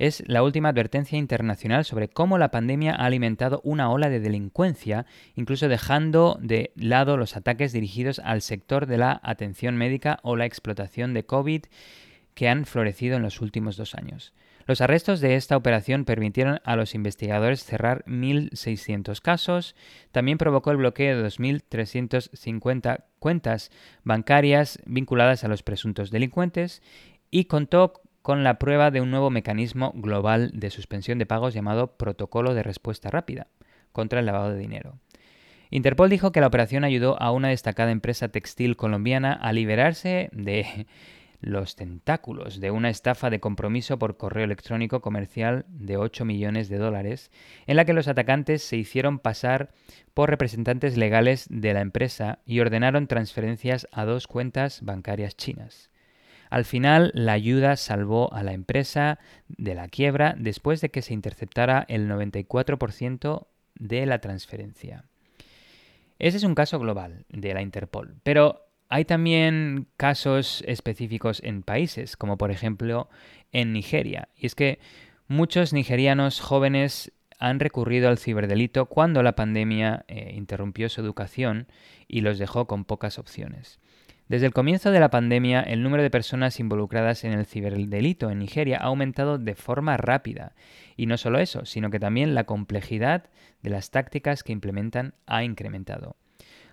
es la última advertencia internacional sobre cómo la pandemia ha alimentado una ola de delincuencia, incluso dejando de lado los ataques dirigidos al sector de la atención médica o la explotación de COVID que han florecido en los últimos dos años. Los arrestos de esta operación permitieron a los investigadores cerrar 1.600 casos, también provocó el bloqueo de 2.350 cuentas bancarias vinculadas a los presuntos delincuentes y contó con la prueba de un nuevo mecanismo global de suspensión de pagos llamado Protocolo de Respuesta Rápida contra el lavado de dinero. Interpol dijo que la operación ayudó a una destacada empresa textil colombiana a liberarse de los tentáculos de una estafa de compromiso por correo electrónico comercial de 8 millones de dólares, en la que los atacantes se hicieron pasar por representantes legales de la empresa y ordenaron transferencias a dos cuentas bancarias chinas. Al final, la ayuda salvó a la empresa de la quiebra después de que se interceptara el 94% de la transferencia. Ese es un caso global de la Interpol, pero hay también casos específicos en países, como por ejemplo en Nigeria. Y es que muchos nigerianos jóvenes han recurrido al ciberdelito cuando la pandemia eh, interrumpió su educación y los dejó con pocas opciones. Desde el comienzo de la pandemia, el número de personas involucradas en el ciberdelito en Nigeria ha aumentado de forma rápida. Y no solo eso, sino que también la complejidad de las tácticas que implementan ha incrementado.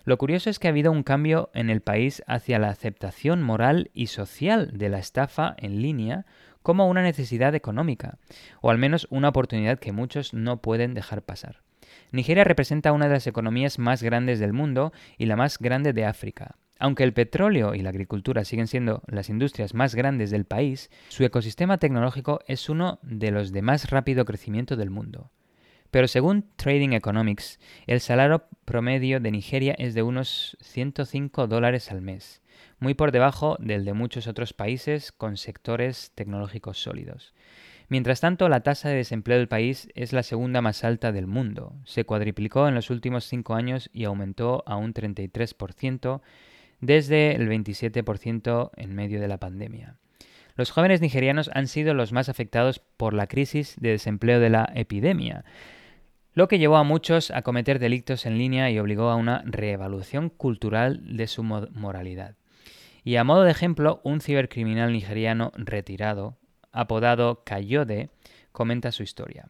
Lo curioso es que ha habido un cambio en el país hacia la aceptación moral y social de la estafa en línea como una necesidad económica, o al menos una oportunidad que muchos no pueden dejar pasar. Nigeria representa una de las economías más grandes del mundo y la más grande de África. Aunque el petróleo y la agricultura siguen siendo las industrias más grandes del país, su ecosistema tecnológico es uno de los de más rápido crecimiento del mundo. Pero según Trading Economics, el salario promedio de Nigeria es de unos 105 dólares al mes, muy por debajo del de muchos otros países con sectores tecnológicos sólidos. Mientras tanto, la tasa de desempleo del país es la segunda más alta del mundo. Se cuadriplicó en los últimos cinco años y aumentó a un 33% desde el 27% en medio de la pandemia. Los jóvenes nigerianos han sido los más afectados por la crisis de desempleo de la epidemia, lo que llevó a muchos a cometer delitos en línea y obligó a una reevaluación cultural de su moralidad. Y a modo de ejemplo, un cibercriminal nigeriano retirado, apodado Kayode, comenta su historia.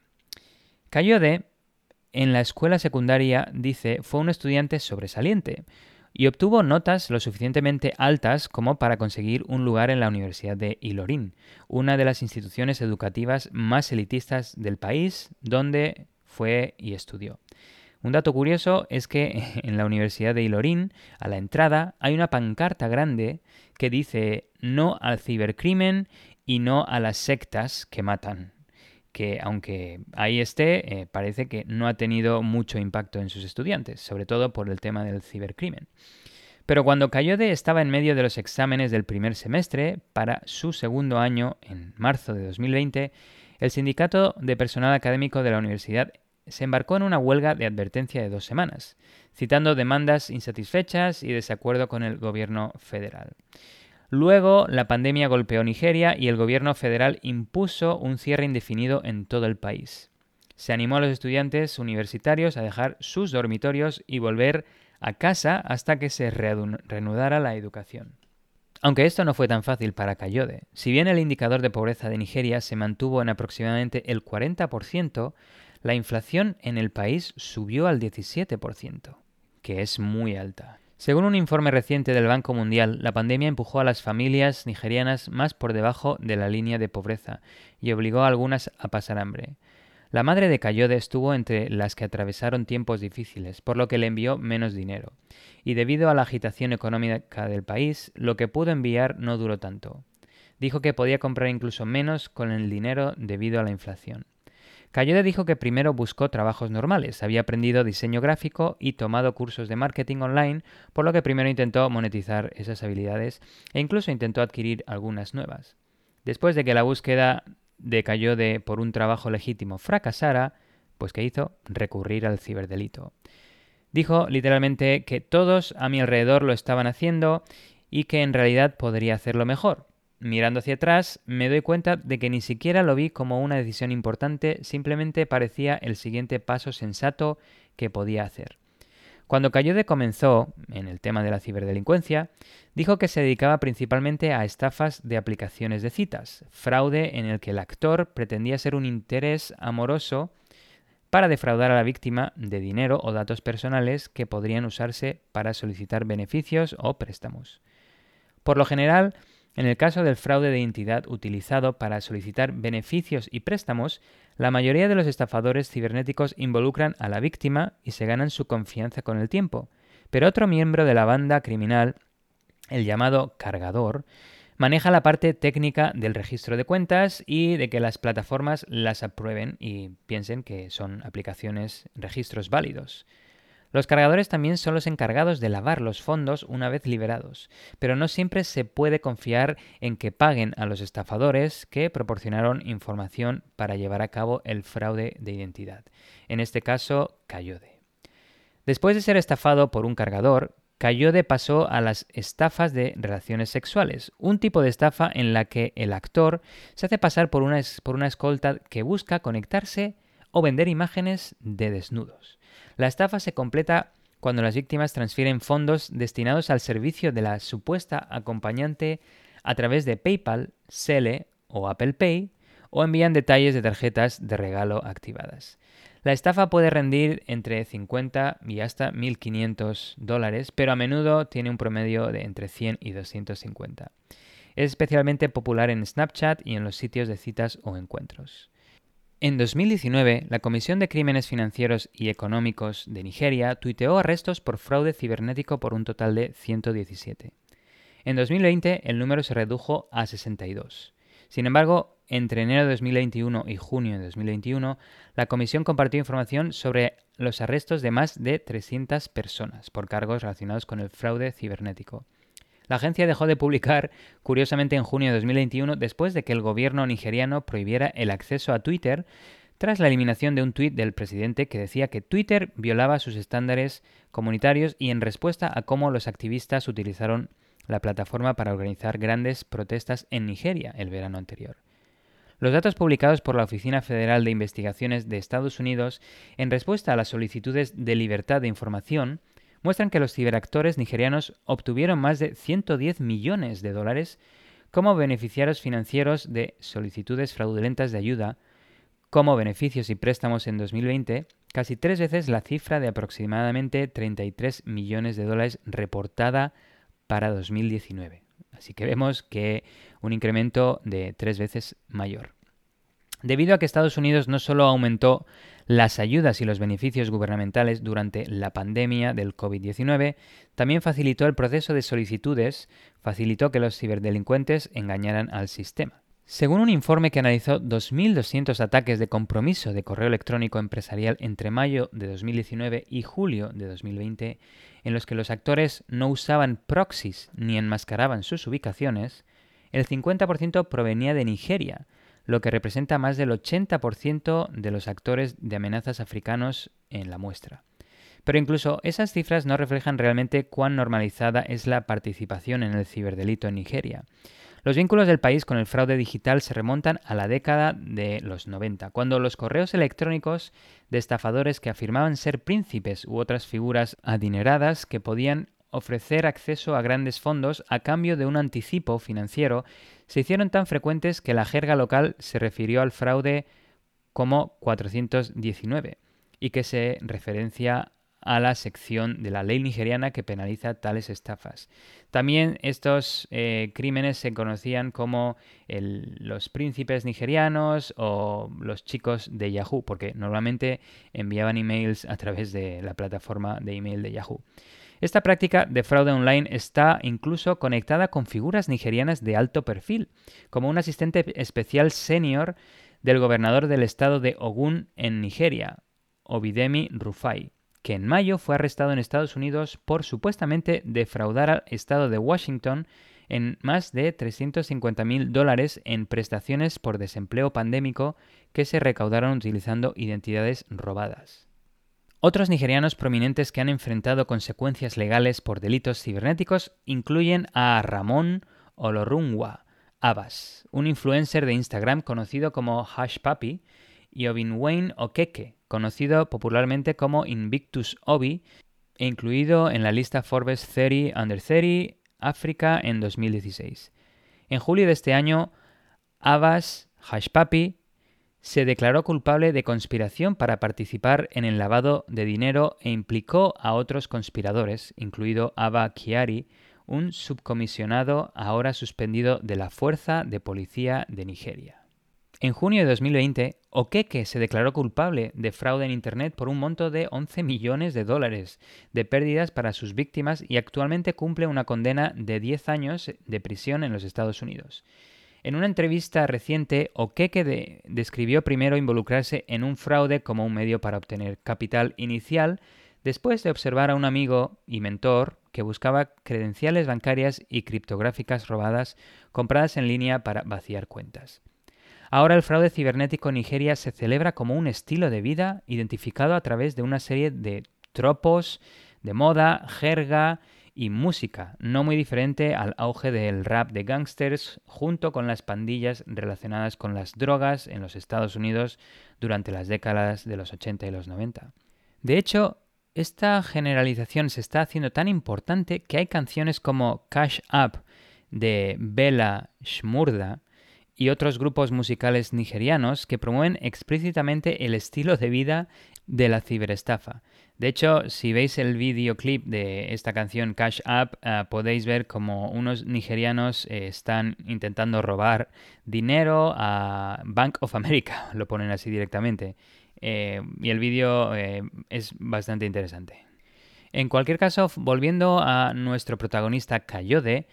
Kayode, en la escuela secundaria, dice, fue un estudiante sobresaliente y obtuvo notas lo suficientemente altas como para conseguir un lugar en la Universidad de Ilorin, una de las instituciones educativas más elitistas del país, donde fue y estudió. Un dato curioso es que en la Universidad de Ilorin, a la entrada, hay una pancarta grande que dice no al cibercrimen y no a las sectas que matan que aunque ahí esté, eh, parece que no ha tenido mucho impacto en sus estudiantes, sobre todo por el tema del cibercrimen. Pero cuando Cayode estaba en medio de los exámenes del primer semestre, para su segundo año, en marzo de 2020, el sindicato de personal académico de la universidad se embarcó en una huelga de advertencia de dos semanas, citando demandas insatisfechas y desacuerdo con el gobierno federal. Luego, la pandemia golpeó Nigeria y el gobierno federal impuso un cierre indefinido en todo el país. Se animó a los estudiantes universitarios a dejar sus dormitorios y volver a casa hasta que se reanudara la educación. Aunque esto no fue tan fácil para Cayode, si bien el indicador de pobreza de Nigeria se mantuvo en aproximadamente el 40%, la inflación en el país subió al 17%, que es muy alta. Según un informe reciente del Banco Mundial, la pandemia empujó a las familias nigerianas más por debajo de la línea de pobreza y obligó a algunas a pasar hambre. La madre de Cayode estuvo entre las que atravesaron tiempos difíciles, por lo que le envió menos dinero. Y debido a la agitación económica del país, lo que pudo enviar no duró tanto. Dijo que podía comprar incluso menos con el dinero debido a la inflación. Cayode dijo que primero buscó trabajos normales, había aprendido diseño gráfico y tomado cursos de marketing online, por lo que primero intentó monetizar esas habilidades e incluso intentó adquirir algunas nuevas. Después de que la búsqueda de Cayode por un trabajo legítimo fracasara, pues ¿qué hizo? Recurrir al ciberdelito. Dijo literalmente que todos a mi alrededor lo estaban haciendo y que en realidad podría hacerlo mejor, Mirando hacia atrás, me doy cuenta de que ni siquiera lo vi como una decisión importante, simplemente parecía el siguiente paso sensato que podía hacer. Cuando Cayode comenzó en el tema de la ciberdelincuencia, dijo que se dedicaba principalmente a estafas de aplicaciones de citas, fraude en el que el actor pretendía ser un interés amoroso para defraudar a la víctima de dinero o datos personales que podrían usarse para solicitar beneficios o préstamos. Por lo general, en el caso del fraude de identidad utilizado para solicitar beneficios y préstamos, la mayoría de los estafadores cibernéticos involucran a la víctima y se ganan su confianza con el tiempo. Pero otro miembro de la banda criminal, el llamado cargador, maneja la parte técnica del registro de cuentas y de que las plataformas las aprueben y piensen que son aplicaciones, registros válidos. Los cargadores también son los encargados de lavar los fondos una vez liberados, pero no siempre se puede confiar en que paguen a los estafadores que proporcionaron información para llevar a cabo el fraude de identidad. En este caso, Cayode. Después de ser estafado por un cargador, Cayode pasó a las estafas de relaciones sexuales, un tipo de estafa en la que el actor se hace pasar por una, por una escolta que busca conectarse o vender imágenes de desnudos. La estafa se completa cuando las víctimas transfieren fondos destinados al servicio de la supuesta acompañante a través de PayPal, Sele o Apple Pay o envían detalles de tarjetas de regalo activadas. La estafa puede rendir entre 50 y hasta 1.500 dólares, pero a menudo tiene un promedio de entre 100 y 250. Es especialmente popular en Snapchat y en los sitios de citas o encuentros. En 2019, la Comisión de Crímenes Financieros y Económicos de Nigeria tuiteó arrestos por fraude cibernético por un total de 117. En 2020 el número se redujo a 62. Sin embargo, entre enero de 2021 y junio de 2021, la Comisión compartió información sobre los arrestos de más de 300 personas por cargos relacionados con el fraude cibernético. La agencia dejó de publicar, curiosamente, en junio de 2021, después de que el gobierno nigeriano prohibiera el acceso a Twitter tras la eliminación de un tuit del presidente que decía que Twitter violaba sus estándares comunitarios y en respuesta a cómo los activistas utilizaron la plataforma para organizar grandes protestas en Nigeria el verano anterior. Los datos publicados por la Oficina Federal de Investigaciones de Estados Unidos en respuesta a las solicitudes de libertad de información muestran que los ciberactores nigerianos obtuvieron más de 110 millones de dólares como beneficiarios financieros de solicitudes fraudulentas de ayuda, como beneficios y préstamos en 2020, casi tres veces la cifra de aproximadamente 33 millones de dólares reportada para 2019. Así que vemos que un incremento de tres veces mayor. Debido a que Estados Unidos no solo aumentó las ayudas y los beneficios gubernamentales durante la pandemia del COVID-19, también facilitó el proceso de solicitudes, facilitó que los ciberdelincuentes engañaran al sistema. Según un informe que analizó 2.200 ataques de compromiso de correo electrónico empresarial entre mayo de 2019 y julio de 2020, en los que los actores no usaban proxies ni enmascaraban sus ubicaciones, el 50% provenía de Nigeria, lo que representa más del 80% de los actores de amenazas africanos en la muestra. Pero incluso esas cifras no reflejan realmente cuán normalizada es la participación en el ciberdelito en Nigeria. Los vínculos del país con el fraude digital se remontan a la década de los 90, cuando los correos electrónicos de estafadores que afirmaban ser príncipes u otras figuras adineradas que podían ofrecer acceso a grandes fondos a cambio de un anticipo financiero se hicieron tan frecuentes que la jerga local se refirió al fraude como 419 y que se referencia a la sección de la ley nigeriana que penaliza tales estafas. También estos eh, crímenes se conocían como los príncipes nigerianos o los chicos de Yahoo, porque normalmente enviaban emails a través de la plataforma de email de Yahoo. Esta práctica de fraude online está incluso conectada con figuras nigerianas de alto perfil, como un asistente especial senior del gobernador del estado de Ogun en Nigeria, Obidemi Rufai, que en mayo fue arrestado en Estados Unidos por supuestamente defraudar al estado de Washington en más de 350 mil dólares en prestaciones por desempleo pandémico que se recaudaron utilizando identidades robadas. Otros nigerianos prominentes que han enfrentado consecuencias legales por delitos cibernéticos incluyen a Ramón Olorunwa Abbas, un influencer de Instagram conocido como Hash Papi, y Wayne Okeke, conocido popularmente como Invictus Obi, e incluido en la lista Forbes 30 Under 30 África en 2016. En julio de este año, Abbas Papi se declaró culpable de conspiración para participar en el lavado de dinero e implicó a otros conspiradores, incluido Abba Kiari, un subcomisionado ahora suspendido de la Fuerza de Policía de Nigeria. En junio de 2020, Okeke se declaró culpable de fraude en Internet por un monto de 11 millones de dólares de pérdidas para sus víctimas y actualmente cumple una condena de 10 años de prisión en los Estados Unidos. En una entrevista reciente, Okeke describió primero involucrarse en un fraude como un medio para obtener capital inicial, después de observar a un amigo y mentor que buscaba credenciales bancarias y criptográficas robadas compradas en línea para vaciar cuentas. Ahora el fraude cibernético en Nigeria se celebra como un estilo de vida identificado a través de una serie de tropos, de moda, jerga y música, no muy diferente al auge del rap de gangsters junto con las pandillas relacionadas con las drogas en los Estados Unidos durante las décadas de los 80 y los 90. De hecho, esta generalización se está haciendo tan importante que hay canciones como Cash Up de Bella Shmurda y otros grupos musicales nigerianos que promueven explícitamente el estilo de vida de la ciberestafa. De hecho, si veis el videoclip de esta canción Cash Up, eh, podéis ver como unos nigerianos eh, están intentando robar dinero a Bank of America, lo ponen así directamente. Eh, y el vídeo es bastante interesante. En cualquier caso, volviendo a nuestro protagonista Kayode,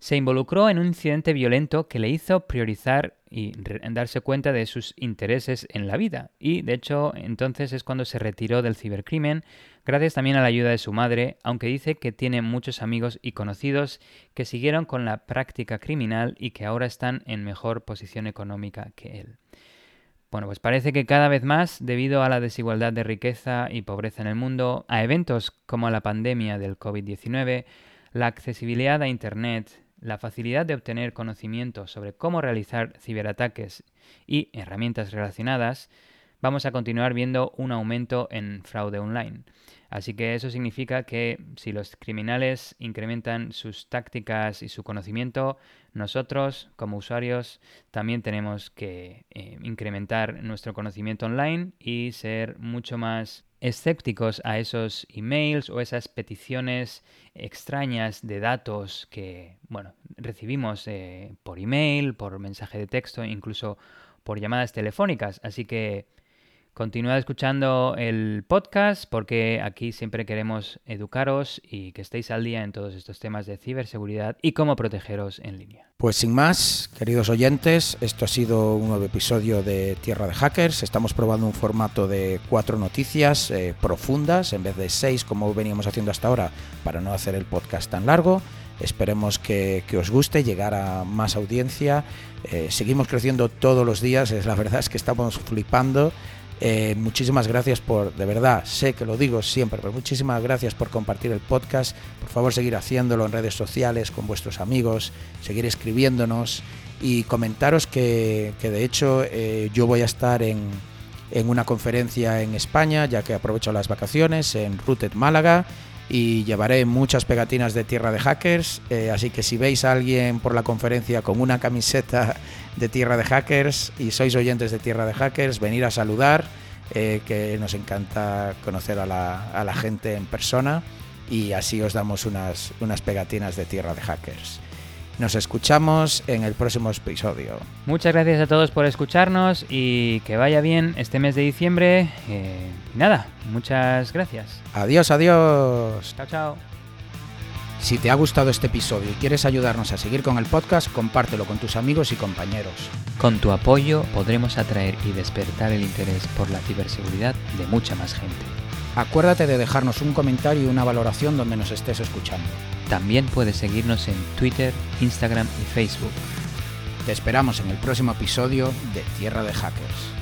se involucró en un incidente violento que le hizo priorizar y darse cuenta de sus intereses en la vida. Y de hecho entonces es cuando se retiró del cibercrimen, gracias también a la ayuda de su madre, aunque dice que tiene muchos amigos y conocidos que siguieron con la práctica criminal y que ahora están en mejor posición económica que él. Bueno, pues parece que cada vez más, debido a la desigualdad de riqueza y pobreza en el mundo, a eventos como la pandemia del COVID-19, la accesibilidad a Internet, la facilidad de obtener conocimiento sobre cómo realizar ciberataques y herramientas relacionadas, vamos a continuar viendo un aumento en fraude online. Así que eso significa que si los criminales incrementan sus tácticas y su conocimiento, nosotros como usuarios también tenemos que eh, incrementar nuestro conocimiento online y ser mucho más escépticos a esos emails o esas peticiones extrañas de datos que, bueno, recibimos eh, por email, por mensaje de texto, incluso por llamadas telefónicas. Así que continuad escuchando el podcast porque aquí siempre queremos educaros y que estéis al día en todos estos temas de ciberseguridad y cómo protegeros en línea.
Pues sin más, queridos oyentes, esto ha sido un nuevo episodio de Tierra de Hackers. Estamos probando un formato de cuatro noticias eh, profundas en vez de seis como veníamos haciendo hasta ahora para no hacer el podcast tan largo. Esperemos que, os guste, llegar a más audiencia. Eh, seguimos creciendo todos los días, la verdad es que estamos flipando. Eh, muchísimas gracias por, de verdad, sé que lo digo siempre, pero muchísimas gracias por compartir el podcast. Por favor, seguir haciéndolo en redes sociales, con vuestros amigos, seguir escribiéndonos y comentaros que, de hecho eh, yo voy a estar en, en una conferencia en España, ya que aprovecho las vacaciones, en Rooted Málaga y llevaré muchas pegatinas de tierra de hackers, eh, así que si veis a alguien por la conferencia con una camiseta de tierra de hackers y sois oyentes de tierra de hackers, venir a saludar, eh, que nos encanta conocer a la, a la, gente en persona y así os damos unas, unas pegatinas de tierra de hackers. Nos escuchamos en el próximo episodio.
Muchas gracias a todos por escucharnos y que vaya bien este mes de diciembre. Eh, nada, muchas gracias.
Adiós, adiós.
Chao, chao.
Si te ha gustado este episodio y quieres ayudarnos a seguir con el podcast, compártelo con tus amigos y compañeros.
Con tu apoyo podremos atraer y despertar el interés por la ciberseguridad de mucha más gente.
Acuérdate de dejarnos un comentario y una valoración donde nos estés escuchando.
También puedes seguirnos en Twitter, Instagram y Facebook.
Te esperamos en el próximo episodio de Tierra de Hackers.